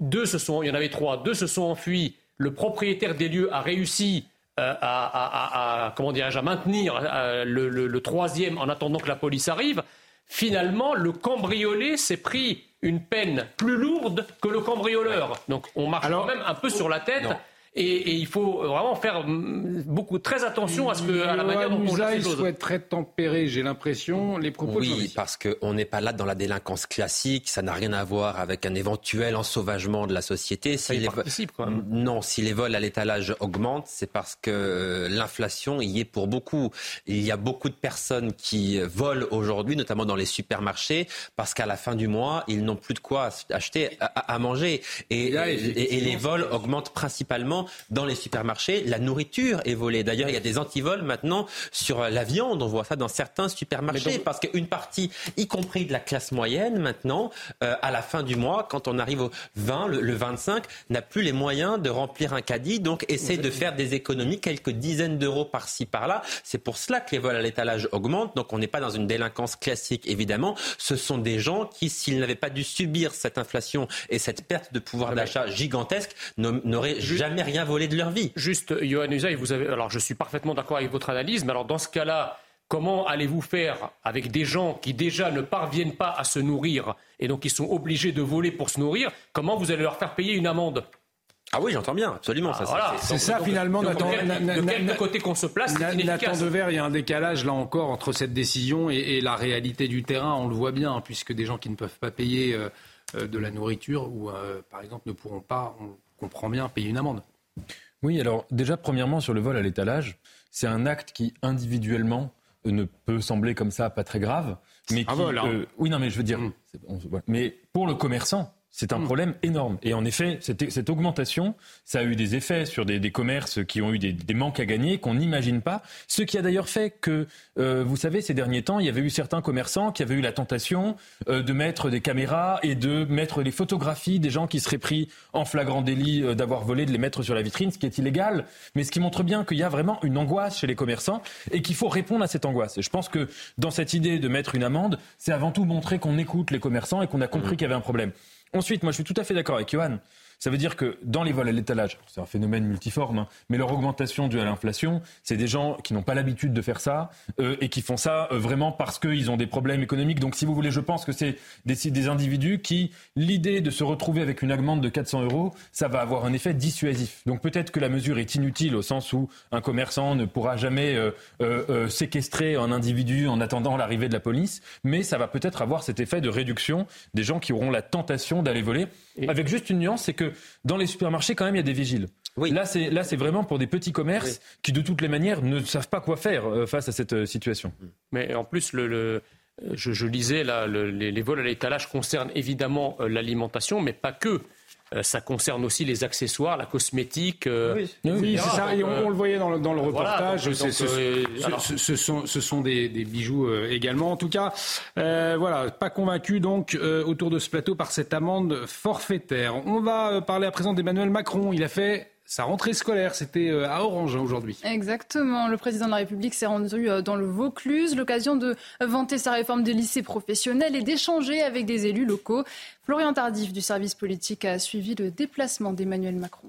deux se sont, il y en avait trois, deux se sont enfuis, le propriétaire des lieux a réussi euh, à, comment à maintenir le, le, troisième en attendant que la police arrive. Finalement, le cambriolé s'est pris une peine plus lourde que le cambrioleur. Donc on marche quand même un peu sur la tête. Et, il faut vraiment faire beaucoup très attention à ce que à la manière dont on gère ces choses. souhaite très tempérer, j'ai l'impression, les propos. Oui, parce qu'on n'est pas là dans la délinquance classique. Ça n'a rien à voir avec un éventuel ensauvagement de la société. Si les quand même. Non, si les vols à l'étalage augmentent, c'est parce que euh, l'inflation y est pour beaucoup. Il y a beaucoup de personnes qui volent aujourd'hui, notamment dans les supermarchés, parce qu'à la fin du mois, ils n'ont plus de quoi acheter à, manger. et les vols augmentent principalement dans les supermarchés, la nourriture est volée. D'ailleurs, il y a des antivols maintenant sur la viande. On voit ça dans certains supermarchés parce qu'une partie, y compris de la classe moyenne maintenant, euh, à la fin du mois, quand on arrive au 20, le, 25, n'a plus les moyens de remplir un caddie, donc essaie de faire des économies, quelques dizaines d'euros par-ci par-là. C'est pour cela que les vols à l'étalage augmentent. Donc on n'est pas dans une délinquance classique, évidemment. Ce sont des gens qui, s'ils n'avaient pas dû subir cette inflation et cette perte de pouvoir ah ben. d'achat gigantesque, n'auraient jamais rien rien volé de leur vie. Juste, Johan Usaï, vous avez, alors je suis parfaitement d'accord avec votre analyse, mais alors dans ce cas-là, comment allez-vous faire avec des gens qui déjà ne parviennent pas à se nourrir et donc ils sont obligés de voler pour se nourrir Comment vous allez leur faire payer une amende? Ah oui, j'entends bien, absolument. Ah, c'est ça finalement. de quel côté qu'on se place Nathan Devers, il y a un décalage là encore entre cette décision et, la réalité du terrain. On le voit bien, puisque des gens qui ne peuvent pas payer euh, euh, de la nourriture ou, euh, par exemple, ne pourront pas, on comprend bien, payer une amende. Oui, alors déjà, premièrement, sur le vol à l'étalage, c'est un acte qui, individuellement, ne peut sembler comme ça pas très grave. Mais qui, vol, hein. euh, oui, non, mais je veux dire, mmh. mais pour le commerçant, c'est un hmm. problème énorme. Et en effet, cette, cette, augmentation, ça a eu des effets sur des, des commerces qui ont eu des, des manques à gagner qu'on n'imagine pas. Ce qui a d'ailleurs fait que, euh, vous savez, ces derniers temps, il y avait eu certains commerçants qui avaient eu la tentation euh, de mettre des caméras et de mettre les photographies des gens qui seraient pris en flagrant délit euh, d'avoir volé, de les mettre sur la vitrine, ce qui est illégal, mais ce qui montre bien qu'il y a vraiment une angoisse chez les commerçants et qu'il faut répondre à cette angoisse. Et je pense que dans cette idée de mettre une amende, c'est avant tout montrer qu'on écoute les commerçants et qu'on a compris mmh. qu'il y avait un problème. Ensuite, moi je suis tout à fait d'accord avec Johan. Ça veut dire que dans les vols à l'étalage, c'est un phénomène multiforme, hein, mais leur augmentation due à l'inflation, c'est des gens qui n'ont pas l'habitude de faire ça euh, et qui font ça euh, vraiment parce qu'ils ont des problèmes économiques. Donc, si vous voulez, je pense que c'est des, des, individus qui, l'idée de se retrouver avec une amende de 400 euros, ça va avoir un effet dissuasif. Donc, peut-être que la mesure est inutile au sens où un commerçant ne pourra jamais euh, séquestrer un individu en attendant l'arrivée de la police, mais ça va peut-être avoir cet effet de réduction des gens qui auront la tentation d'aller voler. Avec juste une nuance, c'est que dans les supermarchés, quand même, il y a des vigiles. Là, c'est là, c'est vraiment pour des petits commerces qui, de toutes les manières, ne savent pas quoi faire euh, face à cette euh, situation. Mais en plus, le, je, lisais là, les, les, vols à l'étalage concernent évidemment euh, l'alimentation, mais pas que. Euh, ça concerne aussi les accessoires, la cosmétique. Euh, oui, c'est ça. Et on, le voyait dans le, dans le reportage. ce, sont, ce sont des, des bijoux euh, également. En tout cas, voilà, pas convaincu donc autour de ce plateau par cette amende forfaitaire. On va parler à présent d'Emmanuel Macron. Il a fait sa rentrée scolaire, c'était euh, à Orange aujourd'hui. Exactement. Le président de la République s'est rendu euh, dans le Vaucluse, l'occasion de vanter sa réforme des lycées professionnels et d'échanger avec des élus locaux. Florian Tardif du service politique a suivi le déplacement d'Emmanuel Macron.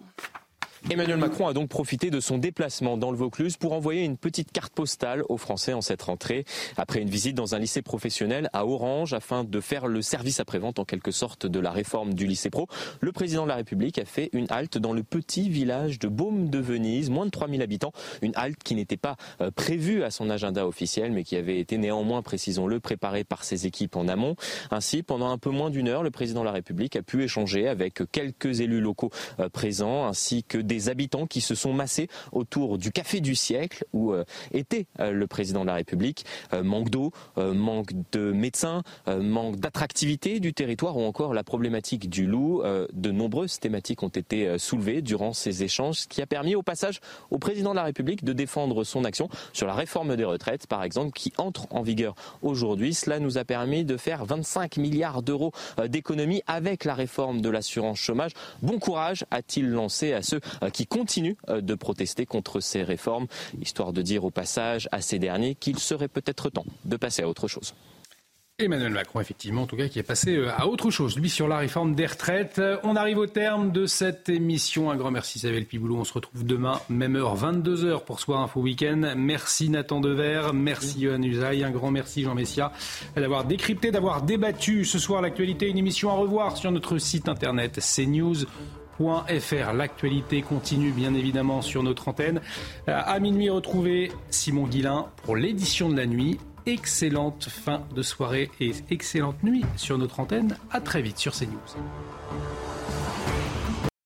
Emmanuel Macron a donc profité de son déplacement dans le Vaucluse pour envoyer une petite carte postale aux Français en cette rentrée, après une visite dans un lycée professionnel à Orange afin de faire le service après-vente en quelque sorte de la réforme du lycée pro. Le président de la République a fait une halte dans le petit village de Baume de Venise, moins de 3000 habitants, une halte qui n'était pas euh, prévue à son agenda officiel mais qui avait été néanmoins, précisons-le, préparée par ses équipes en amont. Ainsi, pendant un peu moins d'une heure, le président de la République a pu échanger avec quelques élus locaux euh, présents ainsi que des des habitants qui se sont massés autour du café du siècle où était le président de la République. manque d'eau, manque de médecins, manque d'attractivité du territoire ou encore la problématique du loup. de nombreuses thématiques ont été soulevées durant ces échanges, ce qui a permis au passage au président de la République de défendre son action sur la réforme des retraites, par exemple, qui entre en vigueur aujourd'hui. Cela nous a permis de faire 25 milliards d'euros euh, d'économies avec la réforme de l'assurance chômage. Bon courage, a-t-il lancé à ceux euh, qui continuent euh, de protester contre ces réformes, histoire de dire au passage à ces derniers qu'il serait peut-être temps de passer à autre chose. Emmanuel Macron, effectivement, en tout cas, qui est passé euh, à autre chose, lui, sur la réforme des retraites. On arrive au terme de cette émission. Un grand merci, Isabelle Piboulot. On se retrouve demain, même heure, 22h pour Soir Info Week-end. Merci Nathan Dever, merci Johan Usaï, un grand merci Jean Messia d'avoir décrypté, d'avoir débattu ce soir l'actualité. Une émission à revoir sur notre site internet L'actualité continue bien évidemment sur notre antenne. Euh, à minuit, retrouvez Simon Guillain pour l'édition de la nuit excellente fin de soirée et excellente nuit sur notre antenne. À très vite sur CNews.